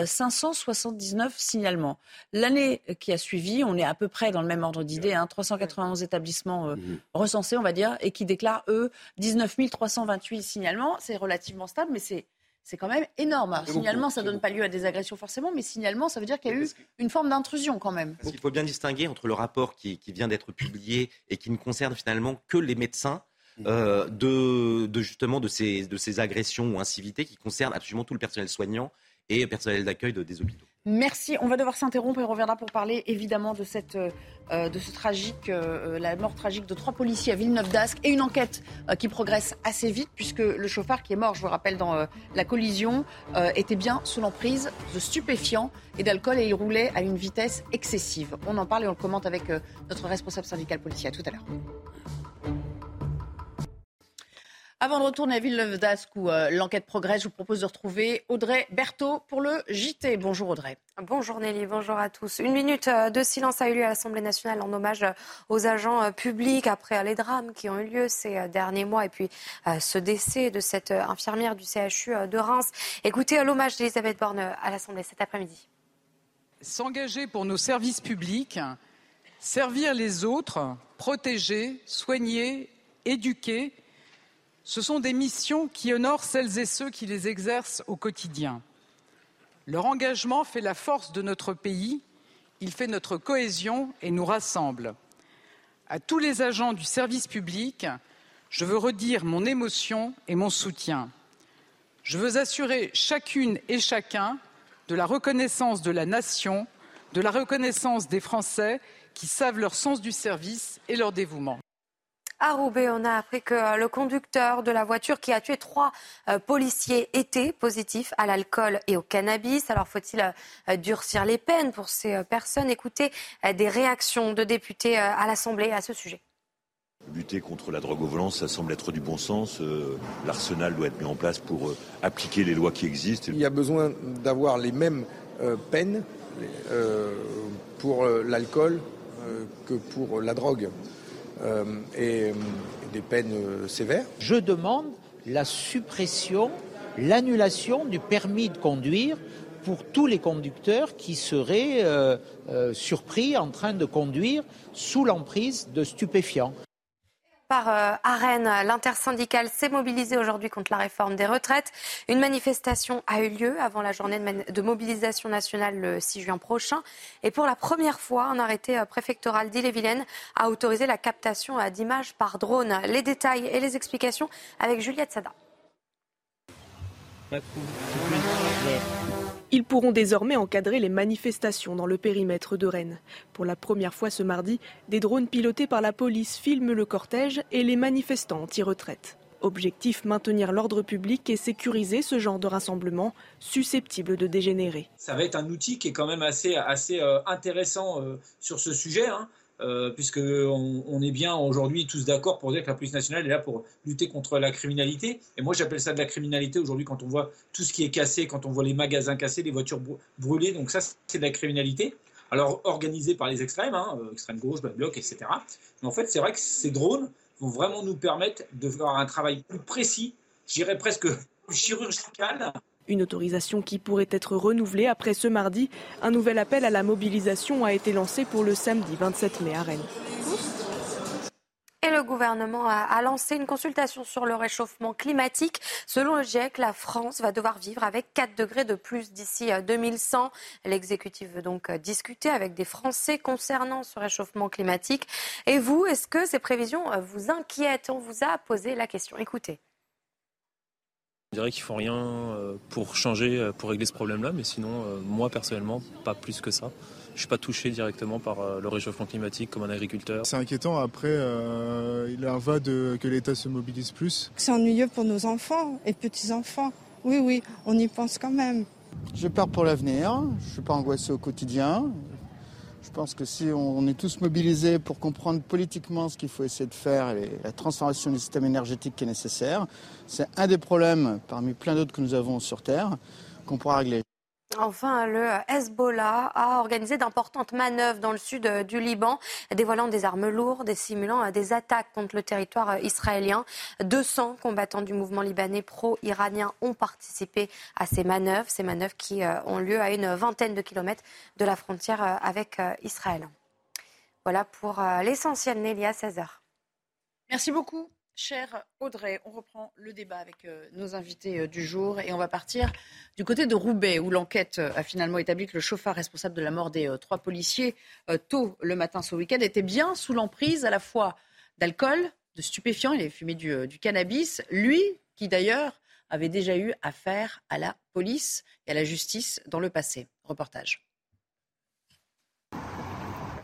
579 signalements. L'année qui a suivi, on est à peu près dans le même ordre d'idée, hein, 391 établissements euh, mmh. recensés, on va dire, et qui déclarent, eux, 19 328 signalements. C'est relativement stable, mais c'est c'est quand même énorme. signalement, ça ne donne pas lieu à des agressions forcément, mais signalement, ça veut dire qu'il y a eu une forme d'intrusion quand même. Parce qu'il faut bien distinguer entre le rapport qui, vient d'être publié et qui ne concerne finalement que les médecins euh, de, justement de ces, de ces agressions ou incivilités qui concernent absolument tout le personnel soignant et le personnel d'accueil de, des hôpitaux. Merci. On va devoir s'interrompre et on reviendra pour parler évidemment de, cette, euh, de ce tragique, euh, la mort tragique de trois policiers à Villeneuve d'Ascq et une enquête qui progresse assez vite puisque le chauffard qui est mort, je vous rappelle, dans la collision, était bien sous l'emprise de stupéfiants et d'alcool et il roulait à une vitesse excessive. On en parle et on le commente avec notre responsable syndical policier. À tout à l'heure. Avant de retourner à Villeneuve d'Ascq où euh, l'enquête progresse, je vous propose de retrouver Audrey Berthaud pour le JT. Bonjour Audrey. Bonjour Nelly, bonjour à tous. Une minute euh, de silence a eu lieu à l'Assemblée nationale en hommage euh, aux agents publics après les drames qui ont eu lieu ces derniers mois et puis ce décès de cette infirmière du CHU de Reims. Écoutez l'hommage d'Elisabeth Borne à l'Assemblée cet après-midi. S'engager pour nos services publics, servir les autres, protéger, soigner, éduquer ce sont des missions qui honorent celles et ceux qui les exercent au quotidien. Leur engagement fait la force de notre pays, il fait notre cohésion et nous rassemble. À tous les agents du service public, je veux redire mon émotion et mon soutien. Je veux assurer chacune et chacun de la reconnaissance de la nation, de la reconnaissance des Français qui savent leur sens du service et leur dévouement. À Roubaix, on a appris que euh, le conducteur de la voiture qui a tué trois euh, policiers était positif à l'alcool et au cannabis. Alors faut-il euh, durcir les peines pour ces personnes? Écoutez des réactions de députés à l'Assemblée à ce sujet. Lutter contre la drogue au volant, ça semble être du bon sens. L'arsenal doit être mis en place pour appliquer les lois qui existent. Il y a besoin d'avoir les mêmes peines pour l'alcool que pour la drogue. Et des peines sévères. Je demande la suppression, l'annulation du permis de conduire pour tous les conducteurs qui seraient euh, euh, surpris en train de conduire sous l'emprise de stupéfiants. Par euh, Rennes, l'intersyndicale s'est mobilisée aujourd'hui contre la réforme des retraites. Une manifestation a eu lieu avant la journée de, mobilisation nationale le 6 juin prochain. Et pour la première fois, un arrêté préfectoral d'Ille-et-Vilaine a autorisé la captation d'images par drone. Les détails et les explications avec Juliette Sada. Ils pourront désormais encadrer les manifestations dans le périmètre de Rennes. Pour la première fois ce mardi, des drones pilotés par la police filment le cortège et les manifestants anti-retraite. Objectif maintenir l'ordre public et sécuriser ce genre de rassemblement susceptible de dégénérer. Ça va être un outil qui est quand même assez, euh, intéressant euh, sur ce sujet. Hein. Euh, puisqu'on on est bien aujourd'hui tous d'accord pour dire que la police nationale est là pour lutter contre la criminalité. Et moi, j'appelle ça de la criminalité aujourd'hui quand on voit tout ce qui est cassé, quand on voit les magasins cassés, les voitures brûlées. Donc ça, c'est de la criminalité. Alors organisée par les extrêmes, hein, euh, extrême gauche, bloc, etc. Mais en fait, c'est vrai que ces drones vont vraiment nous permettre de faire un travail plus précis, je dirais presque chirurgical, une autorisation qui pourrait être renouvelée après ce mardi. Un nouvel appel à la mobilisation a été lancé pour le samedi 27 mai à Rennes. Et le gouvernement a, lancé une consultation sur le réchauffement climatique. Selon le GIEC, la France va devoir vivre avec 4 degrés de plus d'ici 2100. Euh, L'exécutif veut donc euh, discuter avec des Français concernant ce réchauffement climatique. Et vous, est-ce que ces prévisions euh, vous inquiètent? On vous a posé la question. Écoutez. Je dirais qu'ils font rien euh, pour changer, euh, pour régler ce problème-là, mais sinon, euh, moi personnellement, pas plus que ça. Je suis pas touché directement par le réchauffement climatique comme un agriculteur. C'est inquiétant. Après, il en va de que l'État se mobilise plus. C'est ennuyeux pour nos enfants et petits-enfants. Oui, oui, on y pense quand même. Je pars pour l'avenir. Je suis pas angoissé au quotidien. Je pense que si on est tous mobilisés pour comprendre politiquement ce qu'il faut essayer de faire et la transformation du système énergétique qui est nécessaire, c'est un des problèmes parmi plein d'autres que nous avons sur Terre qu'on pourra régler. Enfin, le Hezbollah a organisé d'importantes manœuvres dans le sud euh, du Liban, dévoilant des armes lourdes et simulant euh, des attaques contre le territoire euh, israélien. 200 combattants du mouvement libanais pro-iranien ont participé à ces manœuvres, ces manœuvres qui ont lieu à une vingtaine de kilomètres de la frontière avec Israël. Voilà pour l'essentiel, Nélia 16h. Merci beaucoup. Cher Audrey, on reprend le débat avec euh, nos invités euh, du jour et on va partir du côté de Roubaix où l'enquête euh, a finalement établi que le chauffeur responsable de la mort des trois policiers tôt le matin ce week-end était bien sous l'emprise à la fois d'alcool, de stupéfiants, il avait fumé du, du cannabis, lui qui d'ailleurs avait déjà eu affaire à la police et à la justice dans le passé. Reportage.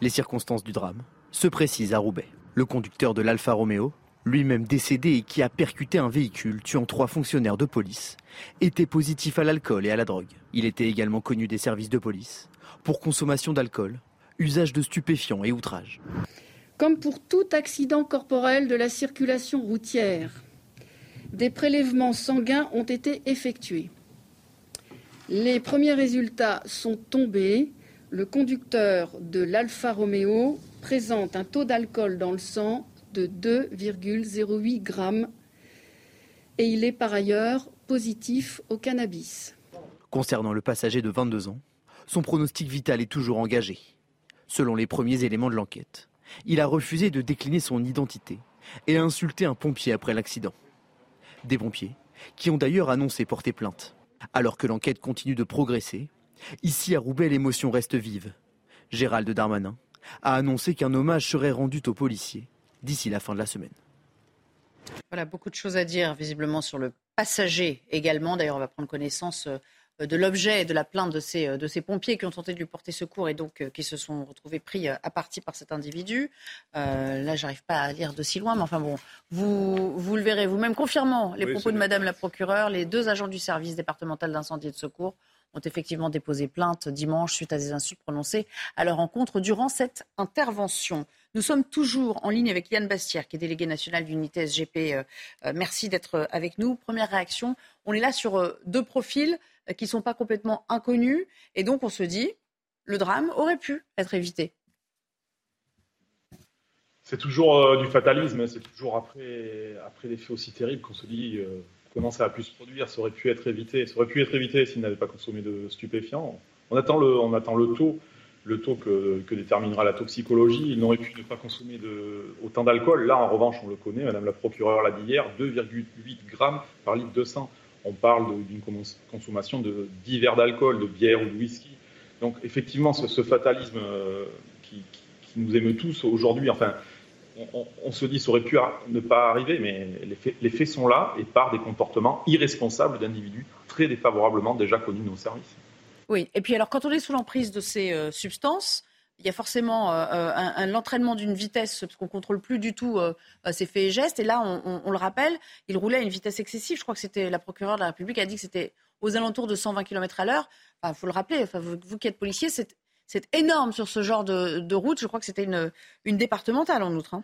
Les circonstances du drame se précisent à Roubaix. Le conducteur de l'Alfa Romeo lui-même décédé et qui a percuté un véhicule tuant trois fonctionnaires de police, était positif à l'alcool et à la drogue. Il était également connu des services de police pour consommation d'alcool, usage de stupéfiants et outrage. Comme pour tout accident corporel de la circulation routière, des prélèvements sanguins ont été effectués. Les premiers résultats sont tombés. Le conducteur de l'Alfa Romeo présente un taux d'alcool dans le sang de 2,08 grammes et il est par ailleurs positif au cannabis. Concernant le passager de 22 ans, son pronostic vital est toujours engagé. Selon les premiers éléments de l'enquête, il a refusé de décliner son identité et a insulté un pompier après l'accident. Des pompiers qui ont d'ailleurs annoncé porter plainte. Alors que l'enquête continue de progresser, ici à Roubaix l'émotion reste vive. Gérald Darmanin a annoncé qu'un hommage serait rendu aux policiers d'ici la fin de la semaine. Voilà, beaucoup de choses à dire visiblement sur le passager également. D'ailleurs, on va prendre connaissance euh, de l'objet et de la plainte de ces, euh, de ces pompiers qui ont tenté de lui porter secours et donc euh, qui se sont retrouvés pris à partie par cet individu. Euh, là, j'arrive pas à lire de si loin, mais enfin bon, vous, vous le verrez vous-même confirmant les propos de Madame la procureure. Les deux agents du service départemental d'incendie et de secours ont effectivement déposé plainte dimanche suite à des insultes prononcées à leur encontre durant cette intervention. Nous sommes toujours en ligne avec Yann Bastière, qui est délégué national d'unité SGP. Euh, euh, merci d'être euh, avec nous. Première réaction, on est là sur deux profils qui ne sont pas complètement inconnus. Et donc, on se dit, le drame aurait pu être évité. C'est toujours du fatalisme, hein. c'est toujours après, après des faits aussi terribles qu'on se dit ça a pu se produire, ça aurait pu être évité, ça aurait pu être évité s'il n'avait pas consommé de stupéfiants. On attend le, on attend le taux le taux que, déterminera la toxicologie. Il n'aurait pu ne pas consommer autant d'alcool. Là, en revanche, on le connaît, Madame la procureure l'a dit hier, 2,8 grammes par litre de sang. On parle d'une consommation de 10 verres d'alcool, de bière ou de whisky. Donc, effectivement, ce, fatalisme euh, qui, nous émeut tous aujourd'hui, enfin, on, se dit ça aurait pu ne pas arriver, mais les faits, sont là et par des comportements irresponsables d'individus très défavorablement déjà connus de nos services. Oui, et puis alors quand on est sous l'emprise de ces euh, substances, il y a forcément euh, euh, un, l'entraînement d'une vitesse, parce qu'on ne contrôle plus du tout ses faits et gestes. Et là, on, le rappelle, il roulait à une vitesse excessive. Je crois que c'était la procureure de la République a dit que c'était aux alentours de 120 km à l'heure. Il faut le rappeler, enfin, vous, qui êtes policier, c'est, énorme sur ce genre de, route. Je crois que c'était une, une départementale en outre. Hein.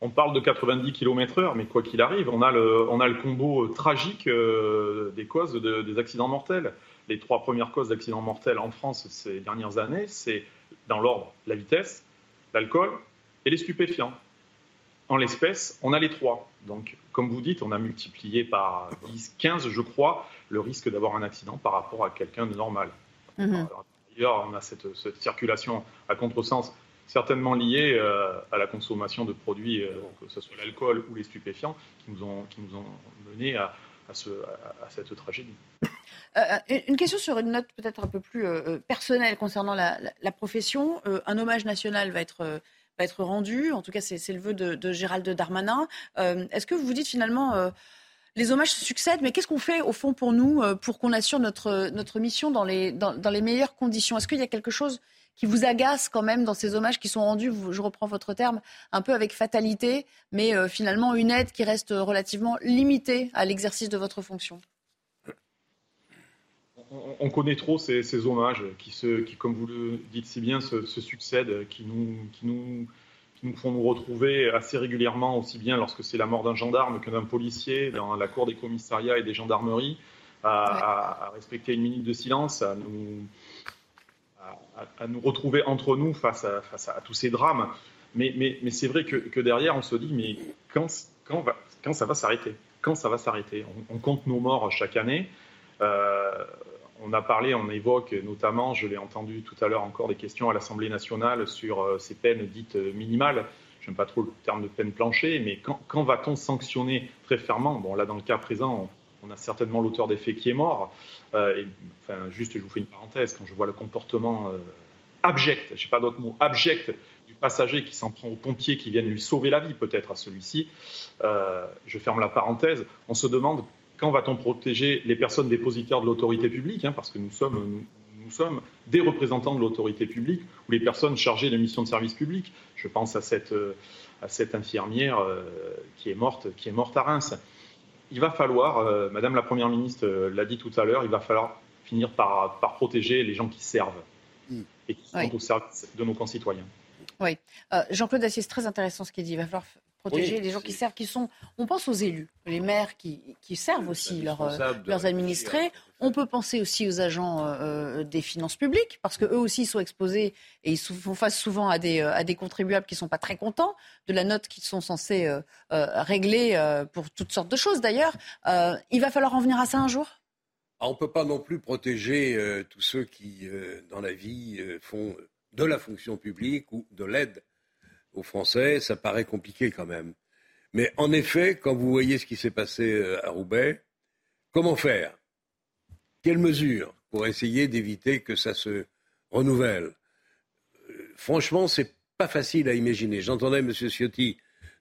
On parle de 90 km/h, mais quoi qu'il arrive, on a le, on a le combo tragique des causes des accidents mortels les trois premières causes d'accidents mortels en France ces dernières années, c'est dans l'ordre la vitesse, l'alcool et les stupéfiants. En l'espèce, on a les trois. Donc, comme vous dites, on a multiplié par 10, 15, je crois, le risque d'avoir un accident par rapport à quelqu'un de normal. Mhm. D'ailleurs, on a cette, circulation à contresens certainement liée euh, à la consommation de produits, euh, que ce soit l'alcool ou les stupéfiants, qui nous ont, menés à, à, ce, à cette tragédie. Euh, une question sur une note peut-être un peu plus personnelle concernant la, profession. un hommage national va être rendu. En tout cas, c'est le vœu de, Gérald Darmanin. Est-ce que vous vous dites finalement les hommages se succèdent, mais qu'est-ce qu'on fait au fond pour nous, pour qu'on assure notre, notre mission dans les, dans, les meilleures conditions? Est-ce qu'il y a quelque chose qui vous agace quand même dans ces hommages qui sont rendus, je reprends votre terme, un peu avec fatalité, mais finalement une aide qui reste relativement limitée à l'exercice de votre fonction? On, connaît trop ces, hommages qui, se, qui, comme vous le dites si bien, se, succèdent, qui nous, qui, nous, nous font nous retrouver assez régulièrement, aussi bien lorsque c'est la mort d'un gendarme que d'un policier, dans la cour des commissariats et des gendarmeries, à, respecter une minute de silence, à nous, à, nous retrouver entre nous face à, face à tous ces drames. Mais, mais, mais c'est vrai que, que, derrière, on se dit, mais quand, quand, va, quand ça va s'arrêter? Quand ça va s'arrêter? On, compte nos morts chaque année. Euh, on a parlé, on évoque notamment, je l'ai entendu tout à l'heure encore, des questions à l'Assemblée nationale sur euh, ces peines dites euh, minimales. Je n'aime pas trop le terme de peine plancher, mais quand, va-t-on sanctionner très fermement? Bon, là, dans le cas présent, on, a certainement l'auteur des faits qui est mort. Euh, enfin, juste, je vous fais une parenthèse, quand je vois le comportement abject, je n'ai pas d'autre mot, abject du passager qui s'en prend aux pompiers qui viennent lui sauver la vie, peut-être à celui-ci, je ferme la parenthèse, on se demande quand va-t-on protéger les personnes dépositaires de l'autorité publique hein, Parce que nous sommes, nous, sommes des représentants de l'autorité publique ou les personnes chargées de missions de service public. Je pense à cette, euh, à cette infirmière euh, qui, est morte, qui est morte à Reims. Il va falloir, euh, Madame la Première ministre l'a dit tout à l'heure, il va falloir finir par, par protéger les gens qui servent mm. et qui sont au service de nos concitoyens. Oui. Jean-Claude Assier, c'est très intéressant ce qu'il dit. Il va falloir protéger les gens qui servent, qui sont. On pense aux élus, les maires qui, servent aussi euh, leurs administrés. On peut penser aussi aux agents euh, euh, des finances publiques, parce qu'eux aussi sont exposés et ils font face souvent à des, à des contribuables qui ne sont pas très contents de la note qu'ils sont censés régler pour toutes sortes de choses d'ailleurs. il va falloir en venir à ça un jour? Ah, On ne peut pas non plus protéger tous ceux qui, dans la vie, font de la fonction publique ou de l'aide aux Français, ça paraît compliqué quand même. Mais en effet, quand vous voyez ce qui s'est passé euh, à Roubaix, comment faire? Quelles mesures pour essayer d'éviter que ça se renouvelle? Euh, Franchement, c'est pas facile à imaginer. J'entendais M. Ciotti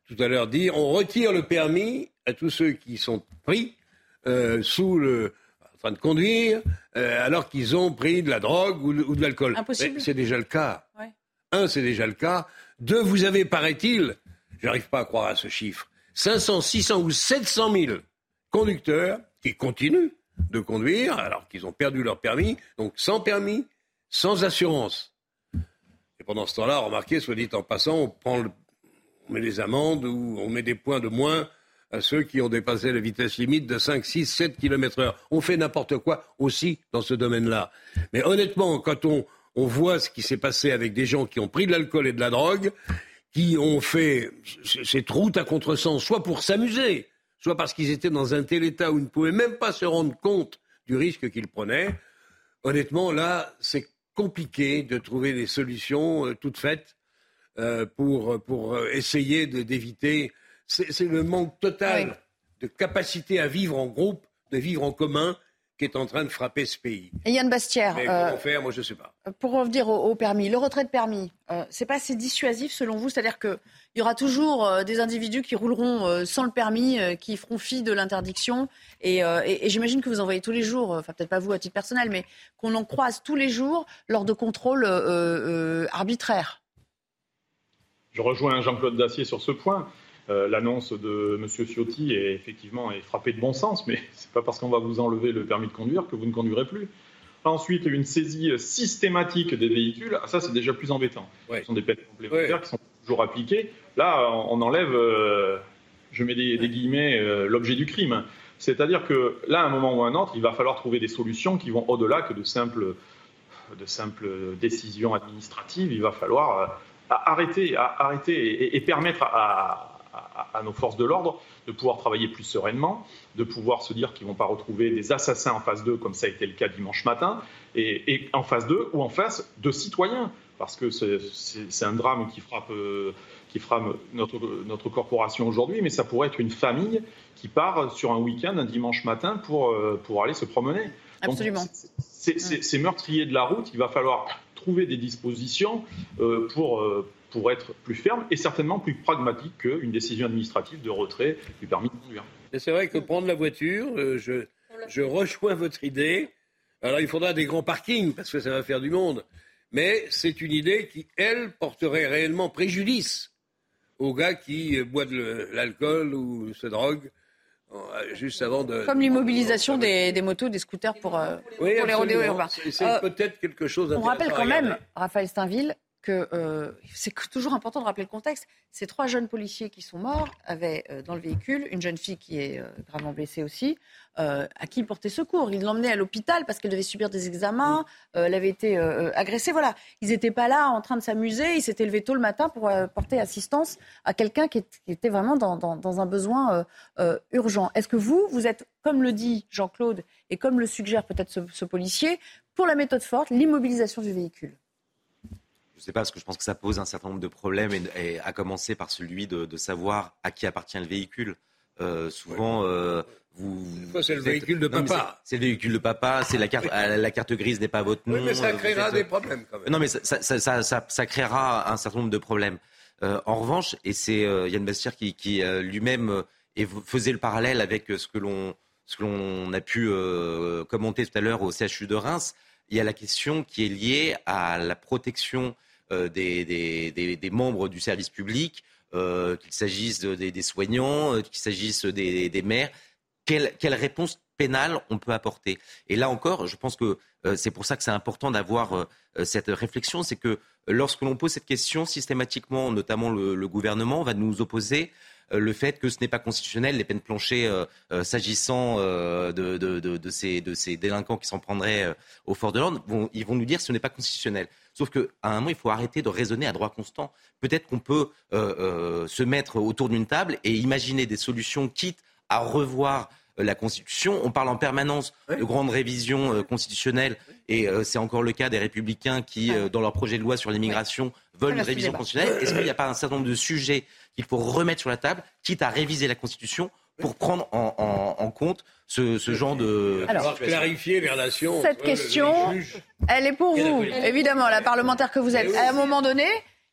tout à l'heure dire on retire le permis à tous ceux qui sont pris euh, sous le en train de conduire alors qu'ils ont pris de la drogue ou, de l'alcool. C'est déjà le cas. Un, c'est déjà le cas. Deux, vous avez, paraît-il, j'arrive pas à croire à ce chiffre, 500, 600 ou 700 000 conducteurs qui continuent de conduire alors qu'ils ont perdu leur permis, donc sans permis, sans assurance. Et pendant ce temps-là, remarquez, soit dit en passant, on, prend on met des amendes ou on met des points de moins à ceux qui ont dépassé la vitesse limite de 5, 6, 7 km heure. On fait n'importe quoi aussi dans ce domaine-là. Mais honnêtement, quand on, on voit ce qui s'est passé avec des gens qui ont pris de l'alcool et de la drogue, qui ont fait cette route à contresens, soit pour s'amuser, soit parce qu'ils étaient dans un tel état où ils ne pouvaient même pas se rendre compte du risque qu'ils prenaient, honnêtement, là, c'est compliqué de trouver des solutions euh, toutes faites euh, pour, pour euh, essayer d'éviter. C'est le manque total de capacité à vivre en groupe, de vivre en commun, qui est en train de frapper ce pays. Et Yann Bastière. Mais comment faire Moi, je ne sais pas. Pour revenir au, permis, le retrait de permis, euh, c'est pas assez dissuasif selon vous? C'est-à-dire qu'il y aura toujours des individus qui rouleront sans le permis, qui feront fi de l'interdiction. Et, et j'imagine que vous en voyez tous les jours, enfin peut-être pas vous à titre personnel, mais qu'on en croise tous les jours lors de contrôles arbitraires. Je rejoins Jean-Claude Dacier sur ce point. Euh, l'annonce de M. Ciotti est effectivement est frappée de bon sens, mais ce n'est pas parce qu'on va vous enlever le permis de conduire que vous ne conduirez plus. Ensuite, une saisie systématique des véhicules, ah, ça c'est déjà plus embêtant. Ce sont des peines complémentaires qui sont toujours appliquées. Là, on enlève, euh, je mets des, guillemets, euh, l'objet du crime. C'est-à-dire que là, à un moment ou à un autre, il va falloir trouver des solutions qui vont au-delà que de simples, de simples décisions administratives. Il va falloir arrêter, arrêter et, permettre à, nos forces de l'ordre de pouvoir travailler plus sereinement, de pouvoir se dire qu'ils ne vont pas retrouver des assassins en phase 2 comme ça a été le cas dimanche matin, et, en phase 2 ou en face de citoyens, parce que c'est un drame qui frappe, qui frappe notre, notre corporation aujourd'hui, mais ça pourrait être une famille qui part sur un week-end un dimanche matin pour, pour aller se promener. Absolument. Ces meurtriers de la route, il va falloir trouver des dispositions euh, pour, euh, pour être plus ferme et certainement plus pragmatique qu'une décision administrative de retrait du permis de conduire. C'est vrai que prendre la voiture, euh, je, je rejoins votre idée. Alors il faudra des grands parkings parce que ça va faire du monde. Mais c'est une idée qui, elle, porterait réellement préjudice aux gars qui boivent de l'alcool ou se droguent euh, juste avant de. Comme l'immobilisation des, motos, des scooters pour, euh, les rodéos urbains. C'est euh, peut-être quelque chose On rappelle quand même, Raphaël Steinville, que euh, c'est toujours important de rappeler le contexte. Ces trois jeunes policiers qui sont morts avaient euh, dans le véhicule une jeune fille qui est euh, gravement blessée aussi, à qui ils portaient secours. Ils l'emmenaient à l'hôpital parce qu'elle devait subir des examens, elle avait été agressée. Voilà, ils n'étaient pas là en train de s'amuser, ils s'étaient levés tôt le matin pour porter assistance à quelqu'un qui, était vraiment dans, un besoin urgent. Est-ce que vous, vous êtes, comme le dit Jean-Claude et comme le suggère peut-être ce policier, pour la méthode forte, l'immobilisation du véhicule? Je ne sais pas, parce que je pense que ça pose un certain nombre de problèmes, et, à commencer par celui de, savoir à qui appartient le véhicule. Euh, souvent, euh, vous. C'est le véhicule de papa. C'est le véhicule de papa. C'est la carte. Euh, la carte grise n'est pas votre nom. Oui, mais ça créera des problèmes quand même. Non, mais ça, créera un certain nombre de problèmes. en revanche, et c'est Yann Bastier qui, qui lui-même faisait le parallèle avec ce que l'on ce que l'on a pu commenter tout à l'heure au CHU de Reims. Il y a la question qui est liée à la protection euh, des, membres du service public, euh, qu'il s'agisse des, soignants, euh, qu'il s'agisse des, maires. Quelle, réponse pénale on peut apporter? Et là encore, je pense que c'est pour ça que c'est important d'avoir cette réflexion, c'est que lorsque l'on pose cette question, systématiquement, notamment le, gouvernement va nous opposer le fait que ce n'est pas constitutionnel, les peines planchées s'agissant de, ces, délinquants qui s'en prendraient au fort de l'ordre, ils vont nous dire que ce n'est pas constitutionnel. Sauf qu'à un moment, il faut arrêter de raisonner à droit constant. Peut-être qu'on peut, euh, euh, se mettre autour d'une table et imaginer des solutions, quitte à revoir euh, la Constitution. On parle en permanence de grandes révisions constitutionnelles et c'est encore le cas des républicains qui, dans leur projet de loi sur l'immigration, veulent une révision constitutionnelle. Est-ce qu'il n'y a pas un certain nombre de sujets qu'il faut remettre sur la table, quitte à réviser la Constitution pour prendre en, compte ce, genre de. Alors, clarifier les relations. Cette question, elle est pour vous, évidemment, la parlementaire que vous êtes. À un moment donné,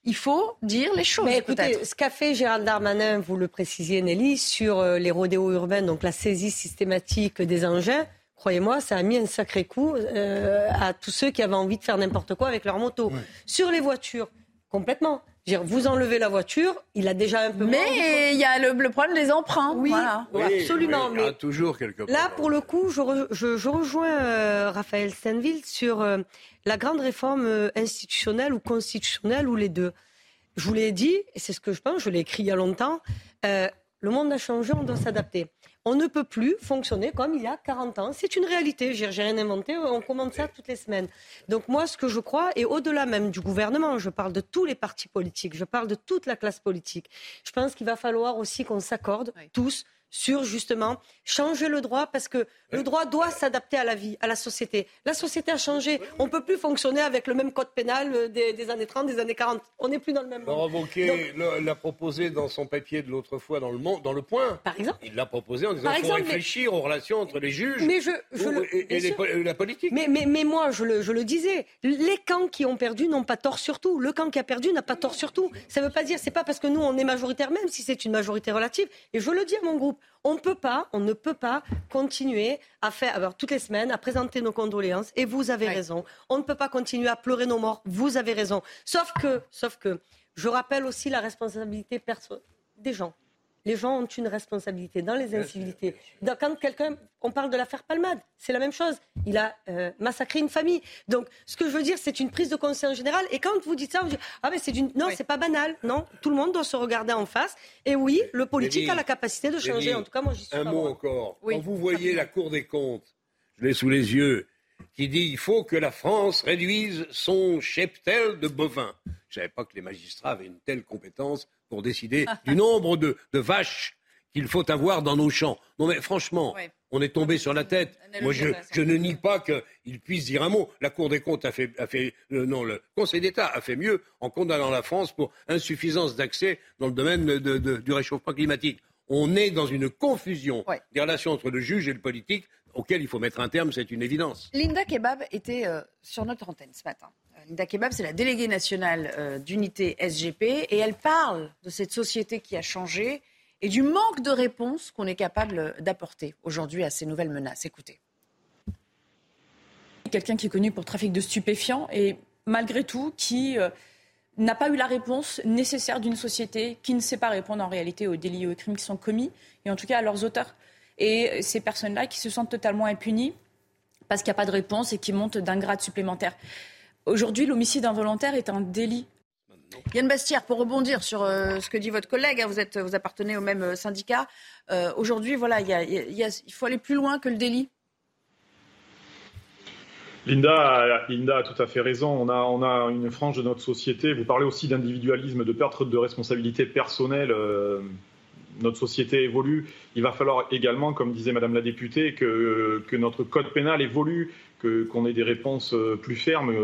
il faut dire les choses. Mais écoutez, ce qu'a fait Gérald Darmanin, vous le précisiez Nelly, sur euh, les rodéos urbains, donc la saisie systématique des engins, croyez-moi, ça a mis un sacré coup euh, à tous ceux qui avaient envie de faire n'importe quoi avec leur moto. Sur les voitures, complètement vous enlevez la voiture, il a déjà un peu. Mais il y a le, problème des emprunts. Oui, absolument. il y a toujours quelque Là, pour le coup, je, rejoins euh, Raphaël Stenville sur euh, la grande réforme euh, institutionnelle ou constitutionnelle ou les deux. Je vous l'ai dit, et c'est ce que je pense, je l'ai écrit il y a longtemps. Le monde a changé, on doit s'adapter. On ne peut plus fonctionner comme il y a 40 ans. C'est une réalité. J'ai rien inventé. On commande ça toutes les semaines. Donc moi, ce que je crois, et au-delà même du gouvernement, je parle de tous les partis politiques, je parle de toute la classe politique. Je pense qu'il va falloir aussi qu'on s'accorde tous sur justement changer le droit parce que le droit doit s'adapter à la vie, à la société. La société a changé. On ne peut plus fonctionner avec le même code pénal euh, des, années 30, des années 40. On n'est plus dans le même monde. L'a proposé dans son papier de l'autre fois dans le, monde, dans le Point. Par exemple Il l'a proposé en disant qu'il faut réfléchir aux relations entre les juges et, la politique. Mais, mais, mais moi, je le, je le, disais, les camps qui ont perdu n'ont pas tort sur tout. Le camp qui a perdu n'a pas tort sur tout. Ça ne veut pas dire, c'est pas parce que nous, on est majoritaire, même si c'est une majorité relative. Et je le dis à mon groupe, on ne peut pas, on ne peut pas continuer à faire, alors, toutes les semaines, à présenter nos condoléances. Et vous avez raison. On ne peut pas continuer à pleurer nos morts. Vous avez raison. Sauf que, sauf que, je rappelle aussi la responsabilité des gens. Les gens ont une responsabilité dans les incivilités. quand quelqu'un, on parle de l'affaire Palmade, c'est la même chose. Il a euh, massacré une famille. Donc, ce que je veux dire, c'est une prise de conscience générale. Et quand vous dites ça, vous dites ah mais c'est d'une, non, c'est pas banal. Non, tout le monde doit se regarder en face. Et oui, le politique a la capacité de changer. en tout cas, moi, j'y suis. Un mot encore. Quand vous voyez la Cour des comptes, je l'ai sous les yeux, qui dit il faut que la France réduise son cheptel de bovins. Je ne savais pas que les magistrats avaient une telle compétence pour décider du nombre de, vaches qu'il faut avoir dans nos champs. Non mais franchement, on est tombé sur la tête. Moi, je, ne nie pas qu'il puisse dire un mot. La Cour des comptes a fait, a fait euh, non, le Conseil d'État a fait mieux en condamnant la France pour insuffisance d'accès dans le domaine du réchauffement climatique. On est dans une confusion des relations entre le juge et le politique auquel il faut mettre un terme, c'est une évidence. Linda Kebab était euh, sur notre antenne ce matin. Linda Kebab, c'est la déléguée nationale euh, d'unité SGP et elle parle de cette société qui a changé et du manque de réponse qu'on est capable d'apporter aujourd'hui à ces nouvelles menaces. Écoutez. Quelqu'un qui est connu pour trafic de stupéfiants et malgré tout qui euh, n'a pas eu la réponse nécessaire d'une société qui ne sait pas répondre en réalité aux délits et aux crimes qui sont commis et en tout cas à leurs auteurs. Et ces personnes-là qui se sentent totalement impunies parce qu'il n'y a pas de réponse et qui montent d'un grade supplémentaire. Aujourd'hui, l'homicide involontaire est un délit. Yann Bastière, pour rebondir sur euh, ce que dit votre collègue, hein, vous, êtes, vous appartenez au même euh, syndicat. Euh, aujourd'hui, voilà, il faut aller plus loin que le délit. Linda, Linda a tout à fait raison. On a, on a une frange de notre société. Vous parlez aussi d'individualisme, de perte de responsabilité personnelle notre société évolue, il va falloir également, comme disait Madame la députée, que, notre code pénal évolue, qu'on ait des réponses euh, plus fermes.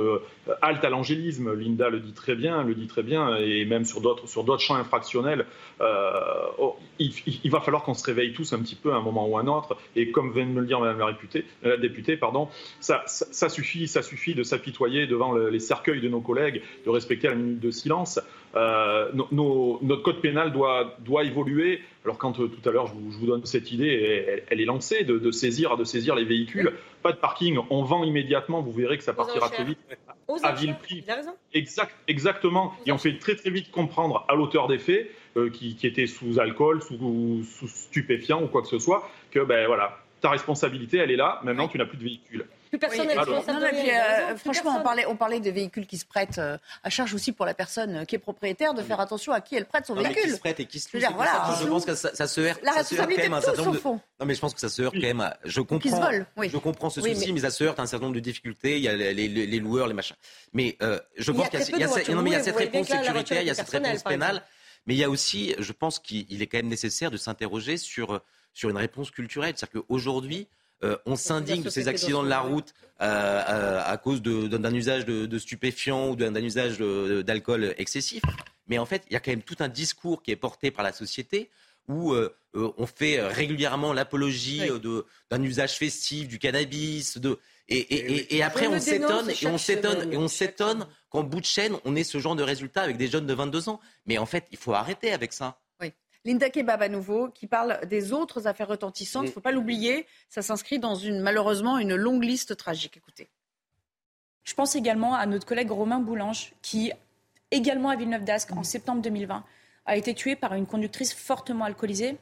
Euh, halte à l'angélisme, Linda le dit très bien, le dit très bien, et même sur d'autres sur d'autres champs infractionnels, euh, oh, il, va falloir qu'on se réveille tous un petit peu à un moment ou à un autre. Et comme vient de me le dire Madame la, réputée, la députée, pardon, ça, ça, suffit, ça suffit de s'apitoyer devant les cercueils de nos collègues, de respecter la minute de silence. notre code pénal doit, doit évoluer. Alors quand tout à l'heure je, vous donne cette idée, elle, est lancée de, de, saisir, de saisir les véhicules. Pas de parking, on vend immédiatement, vous verrez que ça partira très vite. À vil prix. Exact, exactement. Et on fait très très vite comprendre à l'auteur des faits, euh, qui, qui, était sous alcool, sous, sous stupéfiant ou quoi que ce soit, que ben voilà, ta responsabilité, elle est là. Maintenant, tu n'as plus de véhicule. Plus personne n'est responsable. Euh, franchement, on parlait, on parlait des véhicules qui se prêtent euh, à charge aussi pour la personne qui est propriétaire de faire attention à qui elle prête son véhicule. Qui se prête et qui se loue. Je, pense que ça, se heurte. La responsabilité de tous, au fond. Non, mais je pense que ça se heurte quand même. Je comprends. Je comprends ce souci, mais... ça se heurte à un certain nombre de difficultés. Il y a les, loueurs, les machins. Mais euh, je pense qu'il y a cette réponse sécuritaire, il y a cette réponse pénale. Mais il y a aussi, je pense qu'il est quand même nécessaire de s'interroger sur, sur une réponse culturelle. C'est-à-dire qu'aujourd'hui, euh, on s'indigne de ces accidents de la route euh, euh, à cause d'un usage de, stupéfiants ou d'un usage d'alcool excessif. Mais en fait, il y a quand même tout un discours qui est porté par la société où on fait régulièrement l'apologie d'un usage festif du cannabis. De, et, après, on s'étonne et on s'étonne et on s'étonne qu'en bout de chaîne, on ait ce genre de résultats avec des jeunes de 22 ans. Mais en fait, il faut arrêter avec ça. Linda Kebab à nouveau, qui parle des autres affaires retentissantes. Il ne faut pas l'oublier, ça s'inscrit dans une, malheureusement une longue liste tragique. Écoutez. Je pense également à notre collègue Romain Boulange, qui, également à Villeneuve-d'Ascq, en septembre 2020, a été tué par une conductrice fortement alcoolisée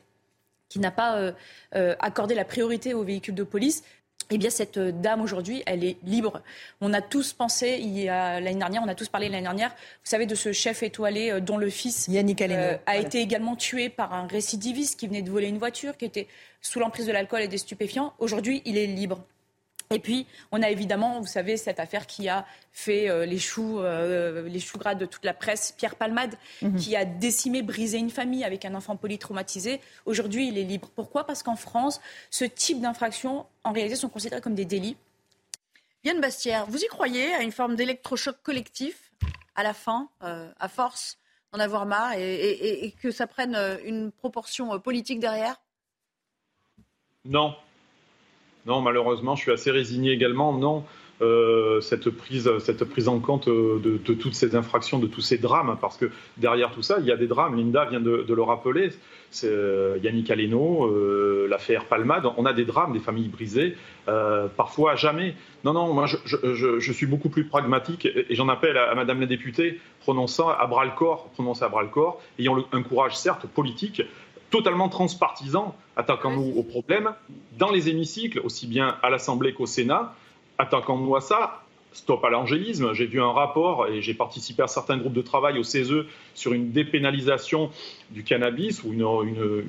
qui n'a pas euh, euh, accordé la priorité aux véhicules de police. Eh bien, cette dame aujourd'hui, elle est libre. On a tous pensé, l'année dernière, on a tous parlé l'année dernière, vous savez, de ce chef étoilé euh, dont le fils Yannick euh, a été également tué par un récidiviste qui venait de voler une voiture, qui était sous l'emprise de l'alcool et des stupéfiants. Aujourd'hui, il est libre. Et puis, on a évidemment, vous savez, cette affaire qui a fait euh, les, choux, euh, les choux gras de toute la presse, Pierre Palmade, mhm. qui a décimé, brisé une famille avec un enfant polytraumatisé. Aujourd'hui, il est libre. Pourquoi? Parce qu'en France, ce type d'infractions, en réalité, sont considérées comme des délits. Yann Bastière, vous y croyez à une forme d'électrochoc collectif à la fin, euh, à force d'en avoir marre et, et que ça prenne une proportion politique derrière? Non, non, malheureusement, je suis assez résigné également. Non, euh, cette, prise, cette prise en compte euh, de, toutes ces infractions, de tous ces drames, parce que derrière tout ça, il y a des drames. Linda vient de, le rappeler. Euh, Yannick Aleno, l'affaire Palmade. On a des drames, des familles brisées, parfois à jamais. Non, non, moi je, suis beaucoup plus pragmatique et, j'en appelle à, Madame la députée, prononçant à bras le corps, prononçant à bras le corps, ayant un courage certes politique, totalement transpartisan, attaquons-nous au problème, dans les hémicycles, aussi bien à l'Assemblée qu'au Sénat, attaquons-nous à ça, stop à l'angélisme. J'ai vu un rapport et j'ai participé à certains groupes de travail au CESE sur une dépénalisation du cannabis ou une,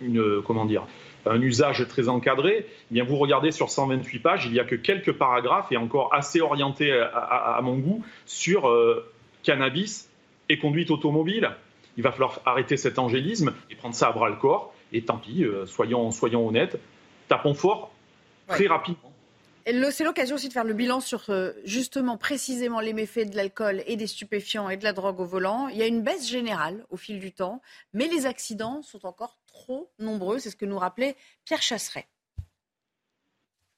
une, comment dire, un usage très encadré. Eh bien, vous regardez sur 128 pages, il n'y a que quelques paragraphes et encore assez orientés à, mon goût sur euh, cannabis et conduite automobile il va falloir arrêter cet angélisme et prendre ça à bras le corps. Et tant pis, euh, soyons, soyons honnêtes, tapons fort très rapidement. C'est l'occasion aussi de faire le bilan sur euh, justement précisément les méfaits de l'alcool et des stupéfiants et de la drogue au volant. Il y a une baisse générale au fil du temps, mais les accidents sont encore trop nombreux. C'est ce que nous rappelait Pierre Chasseret.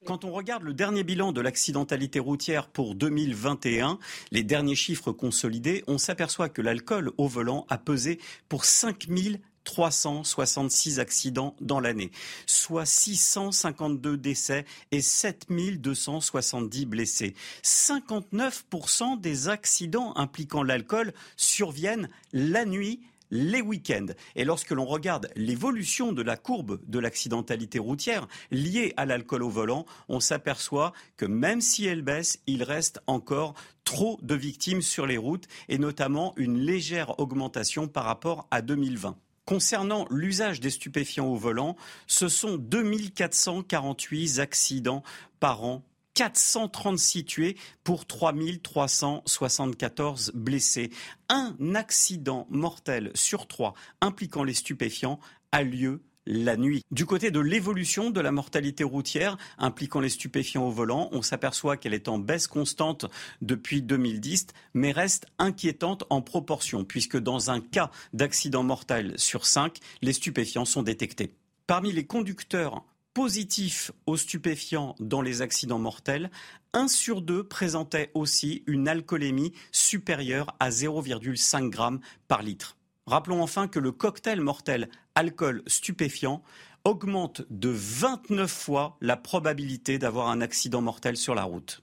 Quand on regarde le dernier bilan de l'accidentalité routière pour 2021, les derniers chiffres consolidés, on s'aperçoit que l'alcool au volant a pesé pour 5000 366 accidents dans l'année, soit 652 décès et 7270 blessés. 59% des accidents impliquant l'alcool surviennent la nuit les week-ends. Et lorsque l'on regarde l'évolution de la courbe de l'accidentalité routière liée à l'alcool au volant, on s'aperçoit que même si elle baisse, il reste encore trop de victimes sur les routes et notamment une légère augmentation par rapport à 2020. Concernant l'usage des stupéfiants au volant, ce sont 2448 accidents par an 436 tués pour 3374 blessés. Un accident mortel sur trois impliquant les stupéfiants a lieu la nuit. Du côté de l'évolution de la mortalité routière impliquant les stupéfiants au volant, on s'aperçoit qu'elle est en baisse constante depuis 2010, mais reste inquiétante en proportion, puisque dans un cas d'accident mortel sur cinq, les stupéfiants sont détectés. Parmi les conducteurs positifs aux stupéfiants dans les accidents mortels, un sur deux présentait aussi une alcoolémie supérieure à 0,5 g par litre. Rappelons enfin que le cocktail mortel alcool stupéfiant augmente de 29 fois la probabilité d'avoir un accident mortel sur la route.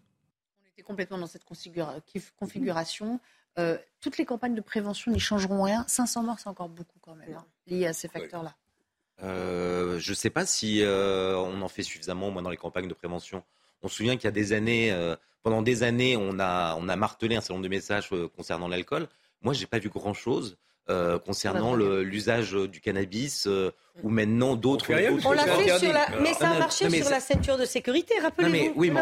On était complètement dans cette configuration. Euh, toutes les campagnes de prévention n'y changeront rien. 500 morts, c'est encore beaucoup quand même, hein, lié à ces facteurs-là. Euh, je ne sais pas si euh, on en fait suffisamment, moi, dans les campagnes de prévention. On se souvient qu'il y a des années, euh, pendant des années, on a, on a martelé un certain nombre de messages concernant l'alcool. Moi, je n'ai pas vu grand-chose. Euh, concernant l'usage du cannabis euh, ou maintenant d'autres. On l'a fait sur la, mais ça a marché sur la ceinture de sécurité, rappelez-vous. Oui, mais,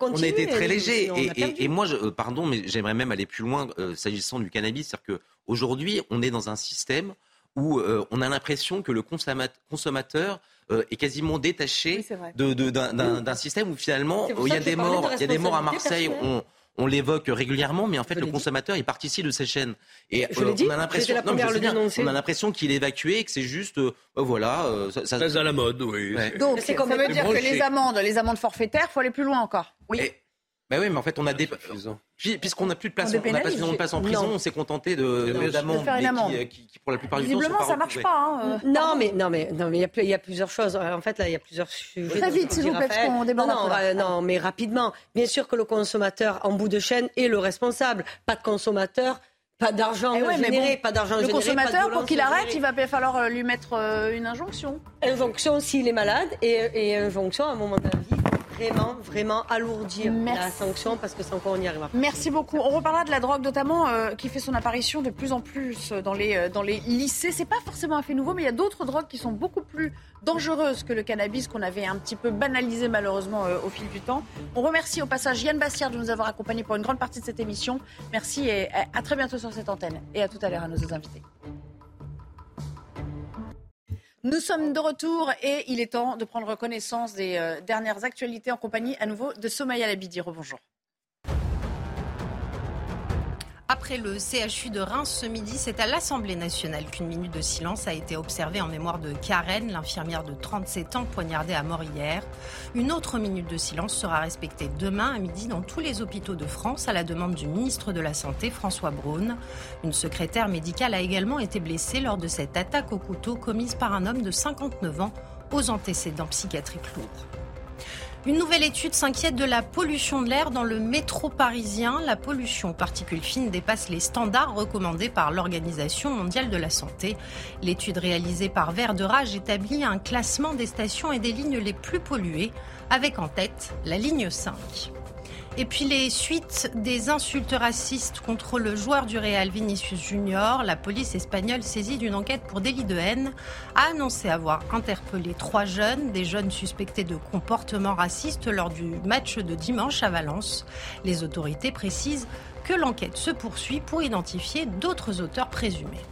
on a été très léger. Et, et, moi, je, pardon, mais j'aimerais même aller plus loin s'agissant du cannabis, c'est-à-dire qu'aujourd'hui, on est dans un système où on a l'impression que le consommateur est quasiment détaché d'un système où finalement il y a des morts, il y a des morts à Marseille. On, on l'évoque régulièrement, mais en fait, le consommateur, il participe de ces chaînes. Et je euh, dit, on a l'impression, on a l'impression qu'il est évacué, que c'est juste, euh, voilà, euh, ça, ça... à la mode, oui. Donc, ça veut dire que les amendes, les amendes forfaitaires, faut aller plus loin encore. Oui. Ben oui, mais en fait, on a des. Puisqu'on n'a plus de place, on n'a pas de place en prison, on s'est contenté de d'amendes qui, qui, pour la plupart du temps, Visiblement, ça marche pas. Hein, euh. non, mais non, mais non, mais il y, a plusieurs choses. En fait, là, il y a plusieurs sujets. Très vite, s'il vous plaît, qu'on déborde. Non, non, non, mais rapidement. Bien sûr que le consommateur en bout de chaîne est le responsable. Pas de consommateur Pas d'argent Eh ouais, généré, bon, pas d'argent Le généré, de consommateur, pour qu'il arrête, il va falloir euh, lui mettre euh, une injonction. Injonction s'il est malade et, et injonction à un moment de la vie, vraiment, vraiment alourdir la sanction parce que sans quoi on n'y arrivera pas. Merci beaucoup. On reparlera de la drogue notamment euh, qui fait son apparition de plus en plus dans les, euh, dans les lycées. C'est pas forcément un fait nouveau, mais il y a d'autres drogues qui sont beaucoup plus dangereuses que le cannabis qu'on avait un petit peu banalisé malheureusement euh, au fil du temps. On remercie au passage Yann Bastière de nous avoir accompagnés pour une grande partie de cette émission. Merci et à à très bientôt sur cette antenne. Et à tout à l'heure à nos autres invités. Nous sommes de retour et il est temps de prendre connaissance des euh, dernières actualités en compagnie à nouveau de Somaya Labidi. Rebonjour. Après le CHU de Reims ce midi, c'est à l'Assemblée nationale qu'une minute de silence a été observée en mémoire de Karen, l'infirmière de 37 ans poignardée à mort hier. Une autre minute de silence sera respectée demain à midi dans tous les hôpitaux de France à la demande du ministre de la Santé François Braun. Une secrétaire médicale a également été blessée lors de cette attaque au couteau commise par un homme de 59 ans aux antécédents psychiatriques lourds. Une nouvelle étude s'inquiète de la pollution de l'air dans le métro parisien. La pollution aux particules fines dépasse les standards recommandés par l'Organisation mondiale de la santé. L'étude réalisée par Vert établit un classement des stations et des lignes les plus polluées, avec en tête la ligne 5. Et puis les suites des insultes racistes contre le joueur du Real Vinicius Junior, la police espagnole saisie d'une enquête pour délit de haine a annoncé avoir interpellé trois jeunes, des jeunes suspectés de comportements racistes lors du match de dimanche à Valence. Les autorités précisent que l'enquête se poursuit pour identifier d'autres auteurs présumés.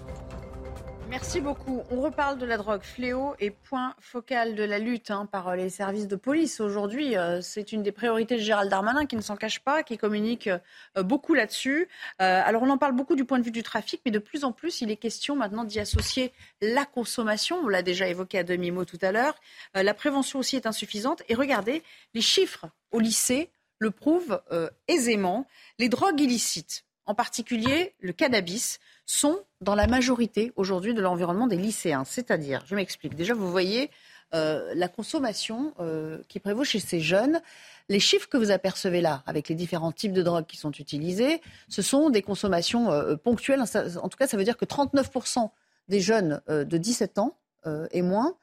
Merci beaucoup. On reparle de la drogue fléau et point focal de la lutte hein, par les services de police. Aujourd'hui, euh, c'est une des priorités de Gérald Darmanin qui ne s'en cache pas, qui communique euh, beaucoup là-dessus. Euh, alors on en parle beaucoup du point de vue du trafic, mais de plus en plus, il est question maintenant d'y associer la consommation. On l'a déjà évoqué à demi-mot tout à l'heure. La prévention aussi est insuffisante. Et regardez, les chiffres au lycée le prouvent aisément. Les drogues illicites, en particulier le cannabis, sont dans la majorité aujourd'hui de l'environnement des lycéens. C'est-à-dire, je m'explique. Déjà, vous voyez euh, la consommation euh, qui prévaut chez ces jeunes. Les chiffres que vous apercevez là, avec les différents types de drogues qui sont utilisés, ce sont des consommations euh, ponctuelles. En tout cas, ça veut dire que 39% des jeunes de 17 ans et moins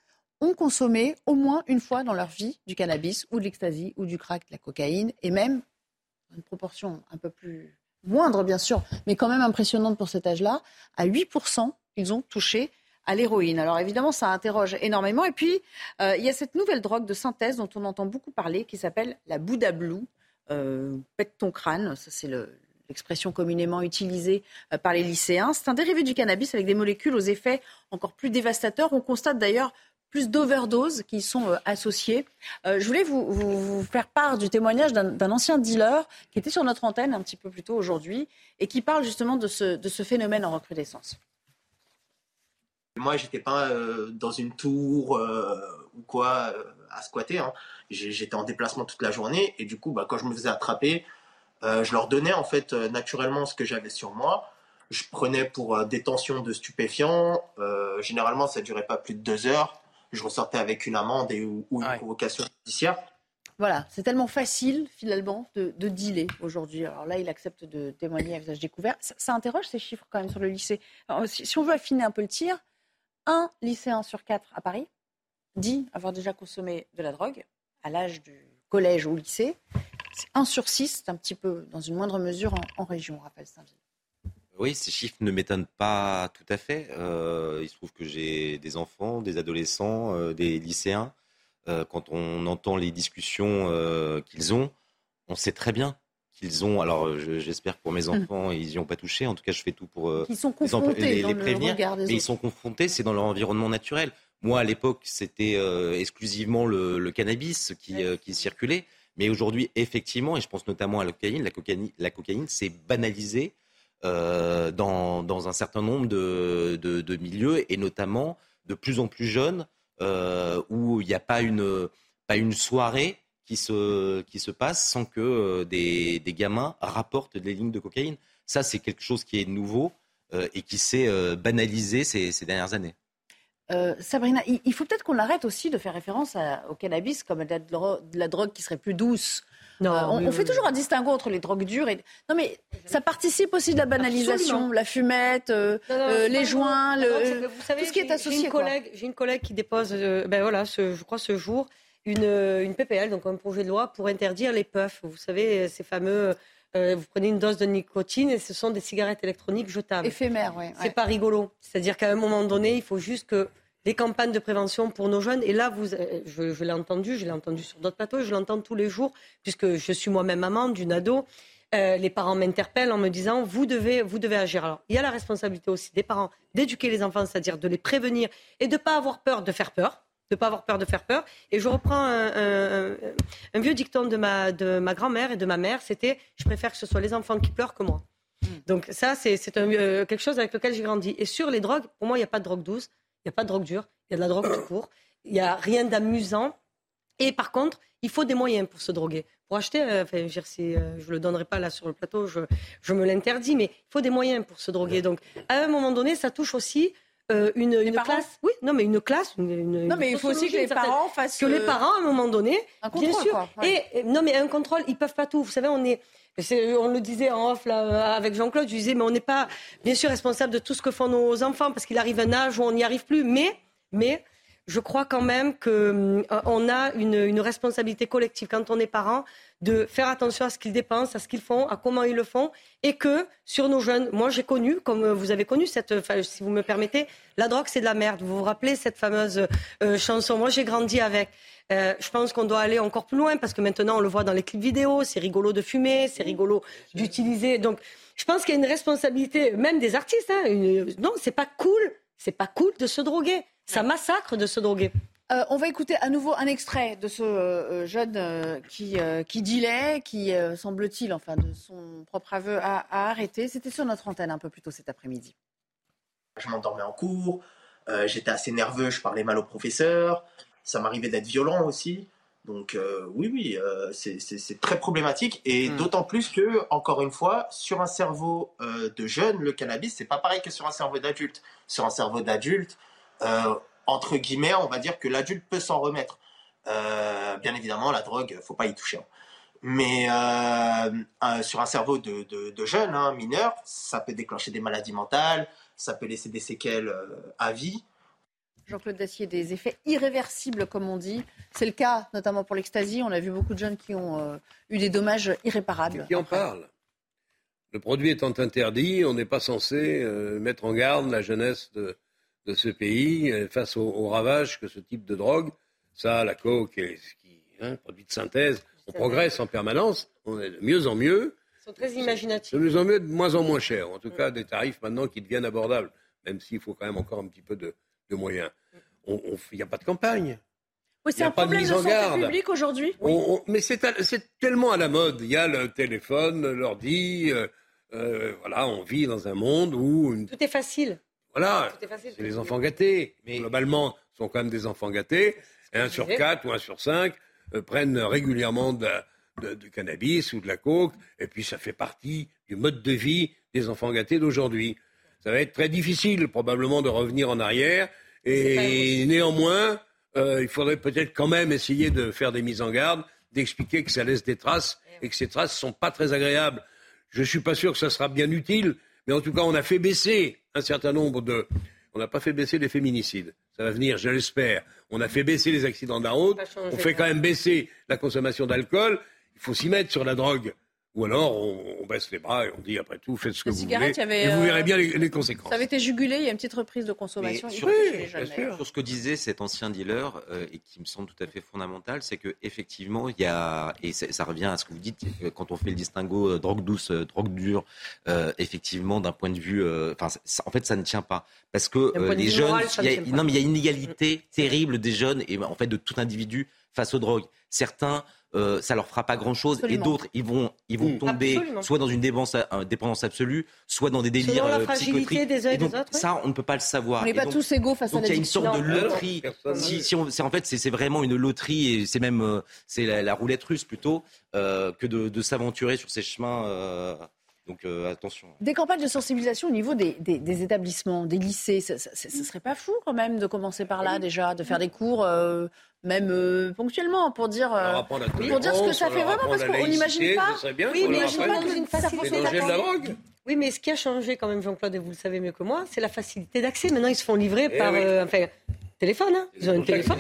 ont consommé au moins une fois dans leur vie du cannabis ou de l'ecstasy ou du crack, de la cocaïne, et même une proportion un peu plus moindre bien sûr, mais quand même impressionnante pour cet âge-là, à 8%, ils ont touché à l'héroïne. Alors évidemment, ça interroge énormément. Et puis, euh, il y a cette nouvelle drogue de synthèse dont on entend beaucoup parler, qui s'appelle la Bouddha Blue. Euh, pète ton crâne, ça c'est le- l'expression communément utilisée euh, par les lycéens. C'est un dérivé du cannabis avec des molécules aux effets encore plus dévastateurs. On constate d'ailleurs plus d'overdoses qui sont euh, associées. Euh, je voulais vous, faire part du témoignage d'un ancien dealer qui était sur notre antenne un petit peu plus tôt aujourd'hui et qui parle justement de ce, phénomène en recrudescence. Moi, j'étais pas euh, dans une tour ou quoi à squatter. hein. J'étais en déplacement toute la journée et du coup, bah, quand je me faisais attraper, je leur donnais en fait naturellement ce que j'avais sur moi. Je prenais pour détention de stupéfiants. Généralement, ça durait pas plus de deux heures. Je ressortais avec une amende et, ou, ou une convocation judiciaire. Voilà, c'est tellement facile finalement de, de dealer aujourd'hui. Alors là, il accepte de témoigner à visage découvert. Ça, ça interroge ces chiffres quand même sur le lycée. Alors, si, si on veut affiner un peu le tir, un lycéen sur quatre à Paris dit avoir déjà consommé de la drogue à l'âge du collège ou lycée. C'est un sur six, c'est un petit peu dans une moindre mesure en, en région, Raphaël Saint-Ville. Oui, ces chiffres ne m'étonnent pas tout à fait. Euh, il se trouve que j'ai des enfants, des adolescents, euh, des lycéens. Euh, quand on entend les discussions qu'ils ont, on sait très bien qu'ils ont. Alors, je- j'espère que pour mes enfants, ils n'y ont pas touché. En tout cas, je fais tout pour sont les, en- confrontés les- dans les le prévenir. mais ils sont confrontés, c'est dans leur environnement naturel. Moi, à l'époque, c'était exclusivement le, le cannabis qui, qui circulait. Mais aujourd'hui, effectivement, et je pense notamment à la cocaïne, la cocaïne, la cocaïne s'est banalisée euh, dans, un certain nombre de, milieux, et notamment de plus en plus jeunes, euh, où il n'y a pas une, soirée qui se, passe sans que euh, des, gamins rapportent des lignes de cocaïne. Ça, c'est quelque chose qui est nouveau et qui s'est banalisé ces, dernières années. Sabrina, il, faut peut-être qu'on arrête aussi de faire référence au cannabis comme de la drogue qui serait plus douce Non, Euh, on, on fait toujours un distinguo entre les drogues dures et. Non, mais ça participe aussi de la banalisation. Absolument. La fumette, euh, Non, non, euh, les joints, le, Non, vous savez, tout ce qui est j'ai- associé. J'ai une, collègue, j'ai une collègue qui dépose, ben voilà, ce, je crois ce jour, une, une PPL, donc un projet de loi pour interdire les puffs. Vous savez, ces fameux. euh, vous prenez une dose de nicotine et ce sont des cigarettes électroniques jetables. Éphémères, oui. C'est pas rigolo. C'est-à-dire qu'à un moment donné, il faut juste que les campagnes de prévention pour nos jeunes, et là, vous, euh, je, je l'ai entendu, je l'ai entendu sur d'autres plateaux, je l'entends tous les jours, puisque je suis moi-même maman d'une ado. Euh, les parents m'interpellent en me disant vous devez, vous devez agir. Alors, il y a la responsabilité aussi des parents d'éduquer les enfants, c'est-à-dire de les prévenir et de ne pas avoir peur de faire peur, de pas avoir peur de faire peur. Et je reprends un, un- un- un vieux dicton de ma, de ma grand-mère et de ma mère, c'était je préfère que ce soit les enfants qui pleurent que moi. Donc ça, c'est euh, quelque chose avec lequel j'ai grandi. Et sur les drogues, pour moi, il n'y a pas de drogue douce, il n'y a pas de drogue dure, il y a de la drogue tout court. Il n'y a rien d'amusant. Et par contre, il faut des moyens pour se droguer. Pour acheter, euh, enfin, je, c'est, euh, le donnerai pas là sur le plateau, je, je me l'interdis, mais il faut des moyens pour se droguer. Donc, à un moment donné, ça touche aussi euh, une, classe. Oui, non, mais une classe. Une, une- Non, une mais il faut aussi que les parents fassent. que les parents, à un moment donné, un bien sûr. quoi, ouais. Et et- non, mais un contrôle, ils peuvent pas tout. Vous savez, on est. On le disait en off là, avec Jean-Claude, je disais, mais on n'est pas bien sûr responsable de tout ce que font nos enfants parce qu'il arrive un âge où on n'y arrive plus. Mais, mais je crois quand même qu'on a une, une responsabilité collective quand on est parent de faire attention à ce qu'ils dépensent, à ce qu'ils font, à comment ils le font, et que sur nos jeunes, moi j'ai connu, comme vous avez connu cette, enfin, si vous me permettez, la drogue c'est de la merde. Vous vous rappelez cette fameuse euh, chanson Moi j'ai grandi avec. Euh, je pense qu'on doit aller encore plus loin parce que maintenant on le voit dans les clips vidéo, c'est rigolo de fumer, c'est rigolo d'utiliser. Donc je pense qu'il y a une responsabilité, même des artistes. Hein, une- Non, c'est pas cool, c'est pas cool de se droguer. Ça massacre de se droguer. Euh, on va écouter à nouveau un extrait de ce euh, jeune euh, qui, euh, qui dealait, qui, euh, semble-t-il, enfin de son propre aveu, a, a arrêté. C'était sur notre antenne un peu plus tôt cet après-midi. Je m'endormais en cours, euh, j'étais assez nerveux, je parlais mal au professeur, ça m'arrivait d'être violent aussi. Donc euh, oui, oui, euh, c'est- très problématique et Hmm. d'autant plus que, encore une fois, sur un cerveau euh, de jeune, le cannabis, c'est pas pareil que sur un cerveau d'adulte. Sur un cerveau d'adulte, euh, entre guillemets, on va dire que l'adulte peut s'en remettre. Euh, bien évidemment, la drogue, faut pas y toucher. hein. Mais euh, euh, sur un cerveau de, de, de jeune, hein, mineur, ça peut déclencher des maladies mentales, ça peut laisser des séquelles euh, à vie. Jean-Claude Dacier, des effets irréversibles, comme on dit. C'est le cas notamment pour l'ecstasy. On a vu beaucoup de jeunes qui ont euh, eu des dommages irréparables. Qui en parle Le produit étant interdit, on n'est pas censé euh, mettre en garde la jeunesse de, de ce pays euh, face au, au ravage que ce type de drogue, ça, la coke, et ce qui, hein, produit de synthèse, on progresse en permanence, on est de mieux en mieux, Ils sont très imaginatifs. de mieux en mieux, de moins en moins cher. En tout cas, des tarifs maintenant qui deviennent abordables, même s'il faut quand même encore un petit peu de, de moyens. Il n'y a pas de campagne. Oui, Il c'est un pas de problème de, mise en santé garde. publique aujourd'hui? On- on- mais c'est tellement à la mode. Il y a le téléphone, l'ordi. euh, euh, voilà, on vit dans un monde où une- Tout est facile. Voilà, c'est les enfants gâtés. Mais globalement, sont quand même des enfants gâtés. Et un sur quatre ou un sur cinq euh, prennent régulièrement de, de- du cannabis ou de la coke. Et puis ça fait partie du mode de vie des enfants gâtés d'aujourd'hui. Ça va être très difficile probablement de revenir en arrière. Et néanmoins, euh, il faudrait peut-être quand même essayer de faire des mises en garde, d'expliquer que ça laisse des traces et que ces traces sont pas très agréables. Je suis pas sûr que ça sera bien utile, mais en tout cas, on a fait baisser un certain nombre de. On n'a pas fait baisser les féminicides. Ça va venir, je l'espère. On a fait baisser les accidents de la route. On fait quand même baisser la consommation d'alcool. Il faut s'y mettre sur la drogue. Ou alors, on, on baisse les bras et on dit, après tout, faites ce que La vous voulez. avait, et vous euh, verrez bien les, les conséquences. Ça avait été jugulé, il y a une petite reprise de consommation. Sur, compris chez les jeunes, d'ailleurs. sur ce que disait cet ancien dealer euh, et qui me semble tout à fait fondamental, c'est que effectivement il y a et ça revient à ce que vous dites euh, quand on fait le distinguo euh, drogue douce, euh, drogue dure, euh, effectivement d'un point de vue, euh, enfin ça- en fait ça ne tient pas parce que euh, les jeunes, moral, y a- non mais il y a une inégalité terrible des jeunes et en fait de tout individu face aux drogues. Certains euh, ça leur fera pas grand chose et d'autres ils vont ils vont Mm. tomber Absolument. soit dans une dépendance, euh, dépendance absolue, soit dans des délires Selon la euh, fragilité psychotriques. des uns et des donc, autres, oui. ça on ne peut pas le savoir. On n'est pas donc- tous égaux face à donc il y a une sorte de Non. loterie. Si, si on- c'est en fait c'est c'est vraiment une loterie et c'est même euh, c'est la, la roulette russe plutôt euh, que de, de s'aventurer sur ces chemins. Donc euh, attention. Des campagnes de sensibilisation au niveau des, des, établissements, des lycées, ce ne serait pas fou quand même de commencer par là déjà, de faire des cours euh, même euh, ponctuellement pour dire, pour dire ce que ça fait vraiment parce qu'on n'imagine pas. oui, mais n'imagine pas une facilité de la drogue. Oui, mais ce qui a changé quand même, Jean-Claude, et vous le savez mieux que moi, c'est la facilité d'accès. Maintenant, ils se font livrer eh par enfin, téléphone. Hein. Ils ont un téléphone,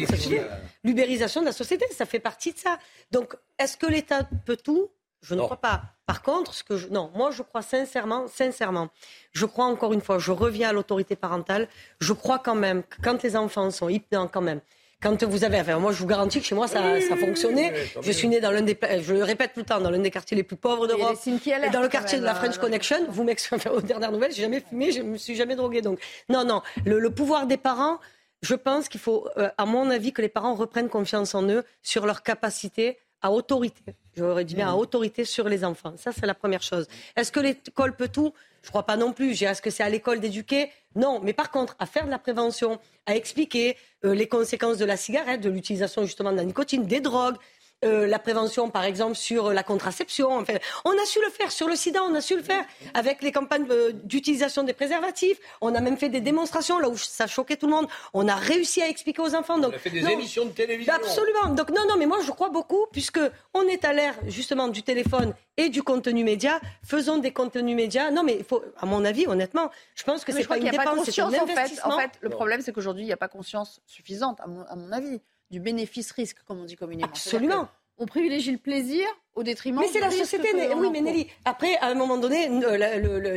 L'ubérisation de la société, ça fait partie de ça. Donc, est-ce que l'État peut tout je ne crois pas. Par contre, ce que je... non, moi je crois sincèrement, sincèrement, je crois encore une fois, je reviens à l'autorité parentale. Je crois quand même que quand les enfants sont hypnants, quand même, quand vous avez, enfin, moi je vous garantis que chez moi ça, ça fonctionnait. je suis né dans l'un des, je le répète tout le temps, dans l'un des quartiers les plus pauvres d'Europe. Et dans le quartier de la French euh, Connection, vous m'excusez, aux dernières nouvelles, j'ai jamais fumé, je me suis jamais drogué. Donc, non, non, le, pouvoir des parents, je pense qu'il faut, euh, à mon avis, que les parents reprennent confiance en eux sur leur capacité à autorité. J'aurais dit bien à mmh. autorité sur les enfants. Ça, c'est la première chose. Est-ce que l'école peut tout? Je ne crois pas non plus. Est-ce que c'est à l'école d'éduquer? Non. Mais par contre, à faire de la prévention, à expliquer euh, les conséquences de la cigarette, de l'utilisation justement de la nicotine, des drogues, euh, la prévention, par exemple, sur la contraception. Enfin, on a su le faire sur le sida, on a su le faire avec les campagnes euh, d'utilisation des préservatifs. On a même fait des démonstrations là où ça choquait tout le monde. On a réussi à expliquer aux enfants. Donc, on a fait des émissions de télévision. Absolument. Donc non, non, mais moi je crois beaucoup puisque on est à l'ère justement du téléphone et du contenu média. Faisons des contenus médias. Non, mais il faut, à mon avis, honnêtement, je pense que c'est pas une dépense, c'est un investissement. En fait, le problème, c'est qu'aujourd'hui, il n'y a pas conscience suffisante, à mon avis du bénéfice-risque, comme on dit communément. Absolument. On privilégie le plaisir au détriment mais c'est la société oui mais Nelly après à un moment donné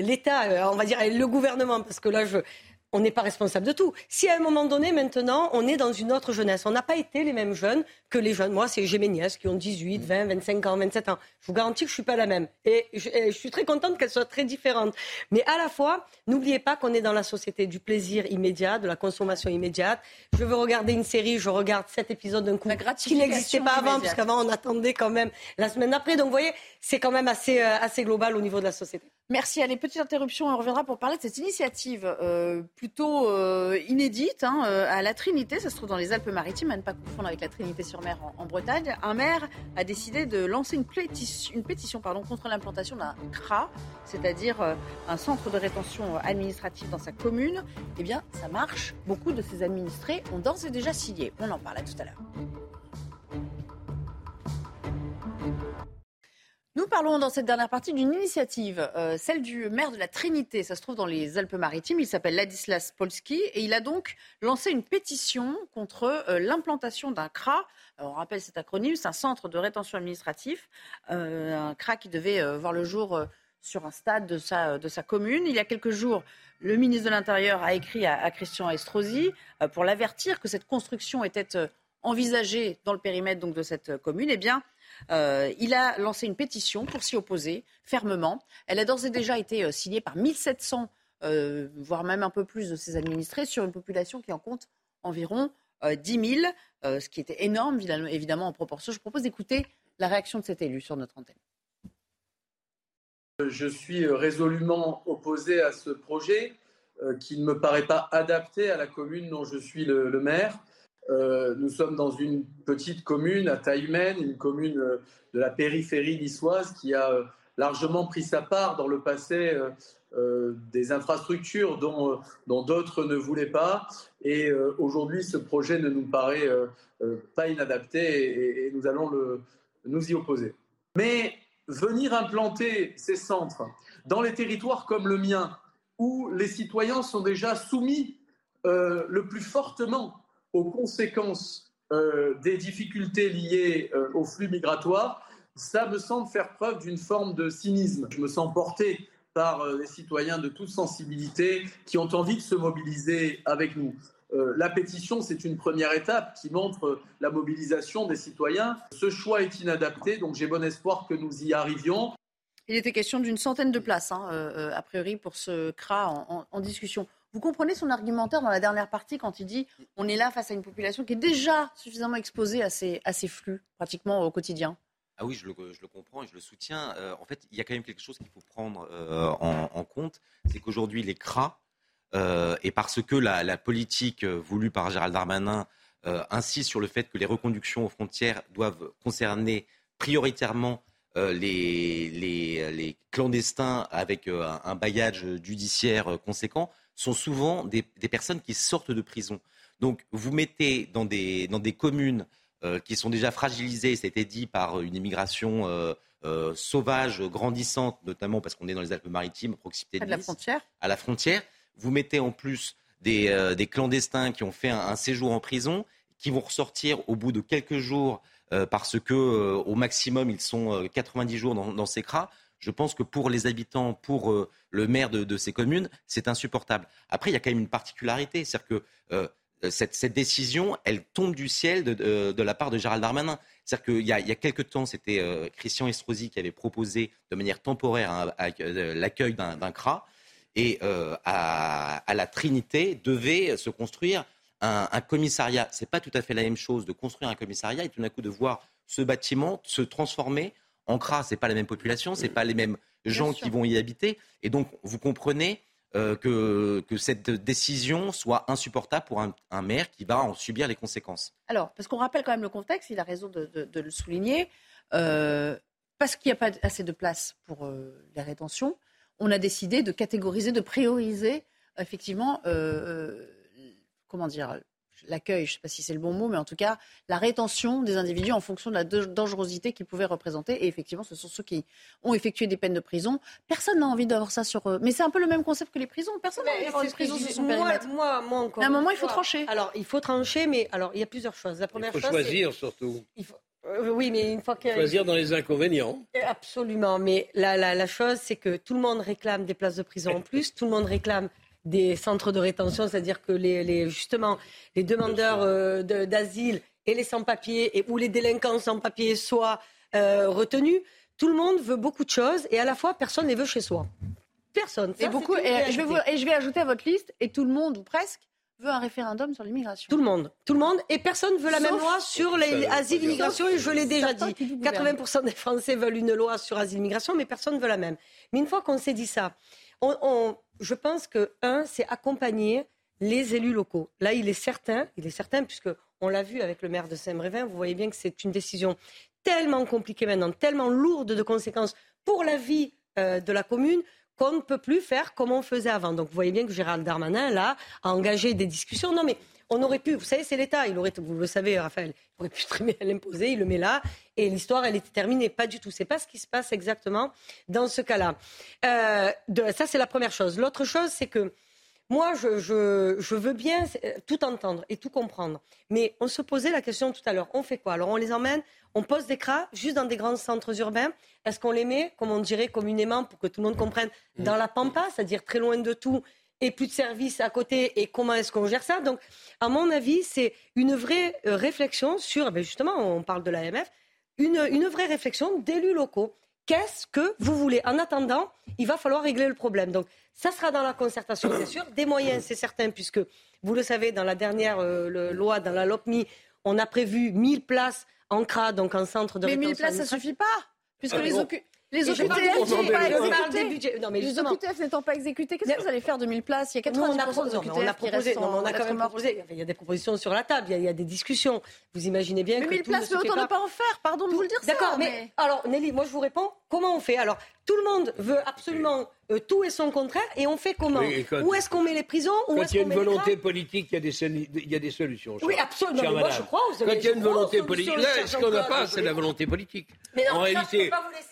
l'État euh, on va dire le gouvernement parce que là je on n'est pas responsable de tout. Si à un moment donné, maintenant, on est dans une autre jeunesse, on n'a pas été les mêmes jeunes que les jeunes. Moi, c'est j'ai mes nièces qui ont 18, 20, 25 ans, 27 ans. Je vous garantis que je suis pas la même. Et je, suis très contente qu'elles soient très différentes. Mais à la fois, n'oubliez pas qu'on est dans la société du plaisir immédiat, de la consommation immédiate. Je veux regarder une série, je regarde cet épisode d'un coup qui n'existait pas avant, puisqu'avant on attendait quand même la semaine d'après. Donc, vous voyez, c'est quand même assez, euh, assez global au niveau de la société. Merci. Allez, petite interruption. On reviendra pour parler de cette initiative euh, plutôt euh, inédite hein, euh, à la Trinité. Ça se trouve dans les Alpes-Maritimes, à ne pas confondre avec la Trinité-sur-Mer en, Bretagne. Un maire a décidé de lancer une pétition, pardon, contre l'implantation d'un CRA, c'est-à-dire un centre de rétention administrative dans sa commune. Eh bien, ça marche. Beaucoup de ses administrés ont d'ores et déjà signé. On en parle tout à l'heure. Nous parlons dans cette dernière partie d'une initiative, euh, celle du maire de la Trinité. Ça se trouve dans les Alpes-Maritimes. Il s'appelle Ladislas Polski et il a donc lancé une pétition contre euh, l'implantation d'un CRA. on rappelle cet acronyme, c'est un centre de rétention administratif, euh, un CRA qui devait voir le jour sur un stade de sa, commune. Il y a quelques jours, le ministre de l'Intérieur a écrit à, Christian Estrosi pour l'avertir que cette construction était envisagée dans le périmètre donc, de cette commune. Eh bien, euh, il a lancé une pétition pour s'y opposer fermement. Elle a d'ores et déjà été euh, signée par 1700, euh, voire même un peu plus de ses administrés, sur une population qui en compte environ 10 000, ce qui était énorme, évidemment, en proportion. Je propose d'écouter la réaction de cet élu sur notre antenne. Je suis résolument opposé à ce projet qui ne me paraît pas adapté à la commune dont je suis le maire. Euh, nous sommes dans une petite commune à taille humaine, une commune euh, de la périphérie niçoise qui a euh, largement pris sa part dans le passé des infrastructures dont, d'autres ne voulaient pas. Et aujourd'hui, ce projet ne nous paraît pas inadapté et, nous allons nous y opposer. Mais venir implanter ces centres dans les territoires comme le mien, où les citoyens sont déjà soumis le plus fortement aux conséquences euh, des difficultés liées euh, au flux migratoire, ça me semble faire preuve d'une forme de cynisme. Je me sens porté par euh, les citoyens de toute sensibilité qui ont envie de se mobiliser avec nous. la pétition, c'est une première étape qui montre la mobilisation des citoyens. Ce choix est inadapté, donc j'ai bon espoir que nous y arrivions. Il était question d'une centaine de places, hein, a priori, pour ce CRA en discussion. Vous comprenez son argumentaire dans la dernière partie quand il dit on est là face à une population qui est déjà suffisamment exposée à ces, flux pratiquement au quotidien ah oui, je le, comprends et je le soutiens. Euh, en fait, il y a quand même quelque chose qu'il faut prendre euh, en, compte, c'est qu'aujourd'hui, les CRA, euh, et parce que la, politique voulue par Gérald Darmanin insiste sur le fait que les reconductions aux frontières doivent concerner prioritairement les, clandestins avec un, un bagage judiciaire conséquent sont souvent des, des, personnes qui sortent de prison. Donc vous mettez dans des, dans des communes euh, qui sont déjà fragilisées, été dit, par une immigration euh, euh, sauvage, grandissante, notamment parce qu'on est dans les Alpes-Maritimes, à proximité de, de la frontière. À la frontière. Vous mettez en plus des, des clandestins qui ont fait un, un, séjour en prison, qui vont ressortir au bout de quelques jours parce que au maximum ils sont 90 jours dans, dans ces cras. Je pense que pour les habitants, pour le maire de, ces communes, c'est insupportable. Après, il y a quand même une particularité, c'est-à-dire que cette, cette, décision, elle tombe du ciel de, la part de Gérald Darmanin. C'est-à-dire qu'il y, a, quelques temps, c'était euh, Christian Estrosi qui avait proposé de manière temporaire l'accueil d'un CRA. Et euh, à, à, la Trinité devait se construire un, un commissariat. Ce n'est pas tout à fait la même chose de construire un commissariat et tout d'un coup de voir ce bâtiment se transformer en CRA. Ce n'est pas la même population, ce n'est pas les mêmes gens qui vont y habiter. Et donc, vous comprenez euh, que, que, cette décision soit insupportable pour un, un, maire qui va en subir les conséquences. Alors, parce qu'on rappelle quand même le contexte, il a raison de, de, de le souligner, euh, parce qu'il n'y a pas assez de place pour euh, les rétentions, on a décidé de catégoriser, de prioriser effectivement, comment dire, l'accueil, je ne sais pas si c'est le bon mot, mais en tout cas, la rétention des individus en fonction de la dangerosité qu'ils pouvaient représenter. Et effectivement, ce sont ceux qui ont effectué des peines de prison. Personne n'a envie d'avoir ça sur eux. Mais c'est un peu le même concept que les prisons. Personne n'a envie d'avoir des prisons sur son moi, périmètre. Moi, moi encore. À un moment, il faut trancher. Alors, il faut trancher, mais alors, il y a plusieurs choses. La première il faut chose, choisir surtout. Il faut... Euh, oui, mais une fois que... Choisir dans les inconvénients. Absolument. Mais la, la, la chose, c'est que tout le monde réclame des places de prison en plus. Tout le monde réclame des centres de rétention, c'est-à-dire que les, les, justement les demandeurs euh, d'asile et les sans-papiers et, ou les délinquants sans-papiers soient euh, retenus. Tout le monde veut beaucoup de choses et à la fois personne ne veut chez soi. Personne. Ça, et, beaucoup, et, je vais vous, et je vais ajouter à votre liste, et tout le monde, ou presque, veut un référendum sur l'immigration. Tout le monde. Tout le monde. Et personne veut la Sauf même loi sur les asile, immigration. Et je l'ai déjà dit. 80% des Français veulent une loi sur asile, immigration, mais personne ne veut la même. Mais une fois qu'on s'est dit ça, je pense que, un, c'est accompagner les élus locaux. Là, il est certain, il est certain, puisque on l'a vu avec le maire de Saint-Brévin, vous voyez bien que c'est une décision tellement compliquée maintenant, tellement lourde de conséquences pour la vie euh, de la commune qu'on ne peut plus faire comme on faisait avant. Donc vous voyez bien que Gérald Darmanin, là, a engagé des discussions. Non, mais on aurait pu, vous savez, c'est l'État, il aurait, vous le savez, Raphaël, il aurait pu très bien l'imposer, il le met là, et l'histoire, elle était terminée. Pas du tout. C'est pas ce qui se passe exactement dans ce cas-là. Euh, ça, c'est la première chose. L'autre chose, c'est que moi, je, je, je, veux bien tout entendre et tout comprendre. Mais on se posait la question tout à l'heure. On fait quoi? Alors, on les emmène, on pose des cras juste dans des grands centres urbains. Est-ce qu'on les met, comme on dirait communément, pour que tout le monde comprenne, dans la pampa, c'est-à-dire très loin de tout et plus de services à côté et comment est-ce qu'on gère ça Donc, à mon avis, c'est une vraie réflexion sur, ben justement, on parle de l'AMF, une, une vraie réflexion d'élus locaux. Qu'est-ce que vous voulez? En attendant, il va falloir régler le problème. Donc, ça sera dans la concertation, c'est sûr. Des moyens, c'est certain, puisque, vous le savez, dans la dernière euh, le, loi, dans la LOPMI, on a prévu 1000 places en CRA, donc en centre de Mais 1000 places, ça ne suffit pas Puisque les, occupants. Les OQTF n'étant pas exécutés, qu'est-ce que vous allez faire de 1000 places? Il y a 90% des OQTF on a proposé, non, on a quand même proposé. Il y a des propositions sur la table, il y a, il y a des discussions. Vous imaginez bien mais que. Mais 1000 places, mais autant ne pas en faire, pardon de vous le dire D'accord, mais alors Nelly, moi je vous réponds, comment on fait? Alors, tout le monde veut absolument euh, tout et son contraire, et on fait comment quand, Où est-ce qu'on met les prisons Quand il y a une volonté politique, il y, a des il y a des solutions. Oui, absolument. Moi, je crois, quand il y a une volonté politique, là, ce qu'on n'a pas, c'est la volonté politique. Mais non, en réalité,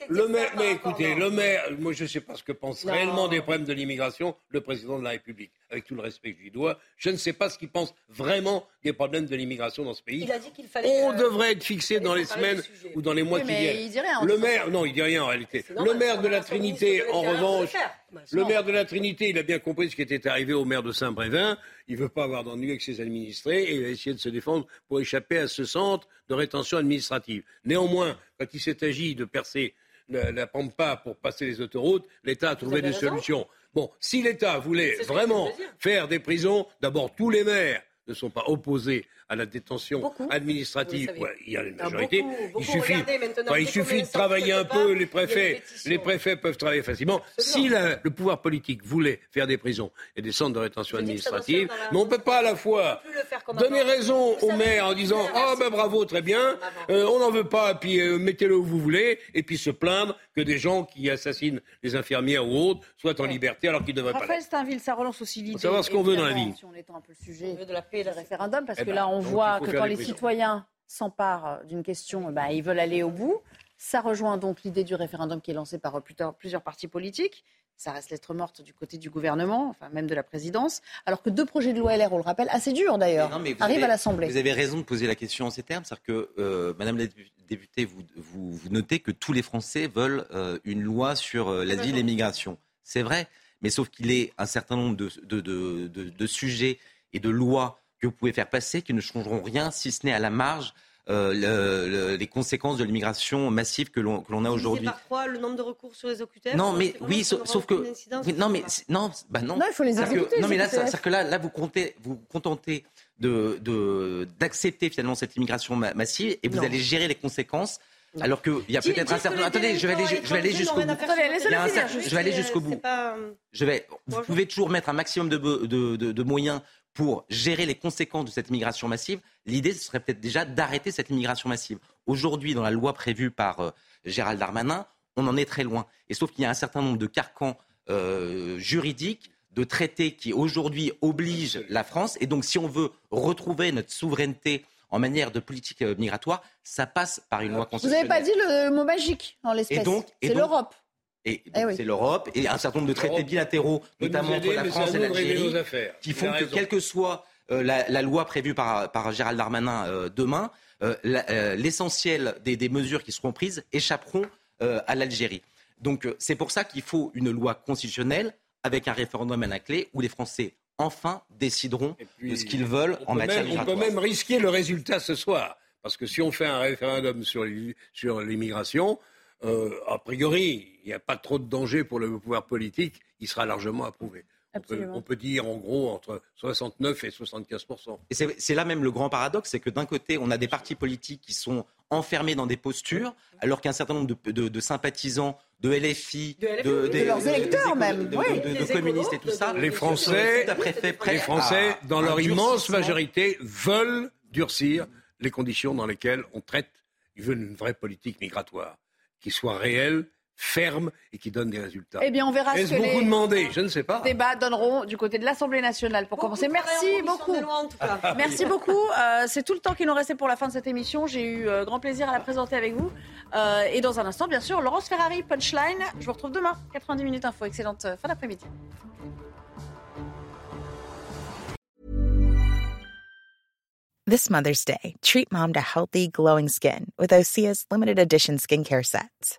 le maire, mais écoutez, le maire, moi je ne sais pas ce que pense non. réellement des problèmes de l'immigration le président de la République. Avec tout le respect que je lui dois, je ne sais pas ce qu'il pense vraiment des problèmes de l'immigration dans ce pays. Il a dit qu'il fallait. On devrait être fixé dans les semaines ou dans les mois oui, qui viennent. Il dit rien, le maire, non, il dit rien en réalité. Le maire de la Trinité, en revanche, le maire de la Trinité, il a bien compris ce qui était arrivé au maire de Saint-Brévin. Il ne veut pas avoir d'ennui avec ses administrés et il va essayer de se défendre pour échapper à ce centre de rétention administrative. Néanmoins, quand il s'est agi de percer la, la, pampa pour passer les autoroutes, l'État a trouvé des raison. solutions. Bon, si l'État voulait vraiment faire des prisons, d'abord tous les maires ne sont pas opposés à la détention administrative. il y a une majorité. il suffit, il suffit de travailler un peu. Les préfets, les préfets peuvent travailler facilement. Si le pouvoir politique voulait faire des prisons et des centres de rétention administrative, mais on ne peut pas à la fois donner raison au maire en disant ah ben bravo très bien, euh, on n'en veut pas, puis euh, mettez-le où vous voulez, et puis se plaindre que des gens qui assassinent les infirmières ou autres soient en liberté alors qu'ils ne devraient pas. Raphaël Steinville, ça relance aussi l'idée. savoir ce qu'on veut dans la vie. Si on étend un peu le sujet de la paix et le référendum, parce eh que ben, là on voit que quand les citoyens s'emparent d'une question, eh ben, ils veulent aller au bout. Ça rejoint donc l'idée du référendum qui est lancée par plusieurs partis politiques ça reste lettre morte du côté du gouvernement, enfin même de la présidence, alors que deux projets de loi LR, on le rappelle, assez durs d'ailleurs, arrivent à l'Assemblée. Vous avez raison de poser la question en ces termes, c'est-à-dire que, euh, Madame la députée, vous, vous, notez que tous les Français veulent euh, une loi sur euh, l'asile et l'immigration. C'est vrai, mais sauf qu'il est un certain nombre de, de, de, de, sujets et de lois que vous pouvez faire passer qui ne changeront rien, si ce n'est à la marge euh, les conséquences de l'immigration massive que l'on a aujourd'hui. par quoi le nombre de recours sur les OQTF Non, mais oui, sauf, que non, mais non, bah non. Non, il faut les exécuter. non, mais là, c'est que là, là, vous comptez, vous contentez de d'accepter finalement cette immigration massive et vous allez gérer les conséquences. Alors qu'il y a peut-être un certain. Attendez, je vais aller, je vais aller jusqu'au bout. Je vais aller jusqu'au bout. Je vais. Vous pouvez toujours mettre un maximum de, de, de, de moyens pour gérer les conséquences de cette immigration massive, l'idée ce serait peut-être déjà d'arrêter cette immigration massive. Aujourd'hui, dans la loi prévue par euh, Gérald Darmanin, on en est très loin. Et sauf qu'il y a un certain nombre de carcans euh, juridiques, de traités qui aujourd'hui obligent la France. Et donc, si on veut retrouver notre souveraineté en manière de politique euh, migratoire, ça passe par une loi constitutionnelle. Vous n'avez pas dit le mot magique en l'espèce. C'est l'Europe. Et eh c'est l'Europe et un certain nombre de traités bilatéraux, notamment entre la France et l'Algérie, qui font que, quelle que soit euh, la, loi prévue par, par Gérald Darmanin euh, demain, euh, l'essentiel des, des, mesures qui seront prises échapperont à l'Algérie. Donc c'est pour ça qu'il faut une loi constitutionnelle avec un référendum à la clé où les Français enfin décideront de ce qu'ils veulent en matière migratoire. On peut même risquer le résultat ce soir. Parce que si on fait un référendum sur l'immigration, euh, a priori, il n'y a pas trop de danger pour le pouvoir politique, il sera largement approuvé. On peut, dire en gros entre 69 et 75 Et c'est là même le grand paradoxe, c'est que d'un côté, on a des partis politiques qui sont enfermés dans des postures, alors qu'un certain nombre de, sympathisants de LFI, de, leurs électeurs même, de, communistes et tout ça, les Français, les Français, dans leur immense majorité, veulent durcir les conditions dans lesquelles on traite. Ils veulent une vraie politique migratoire qui soit réel, ferme et qui donne des résultats. Eh bien, on verra ce que beaucoup les demandé Je ne sais pas. débats donneront du côté de l'Assemblée nationale pour commencer. Merci beaucoup. Merci beaucoup. Euh, c'est tout le temps qui nous restait pour la fin de cette émission. J'ai eu euh, grand plaisir à la présenter avec vous. Euh, et dans un instant, bien sûr, Laurence Ferrari, Punchline. Je vous retrouve demain, 90 minutes info. Excellente fin d'après-midi. This Mother's Day, treat mom to healthy, glowing skin with Osea's limited edition skincare sets.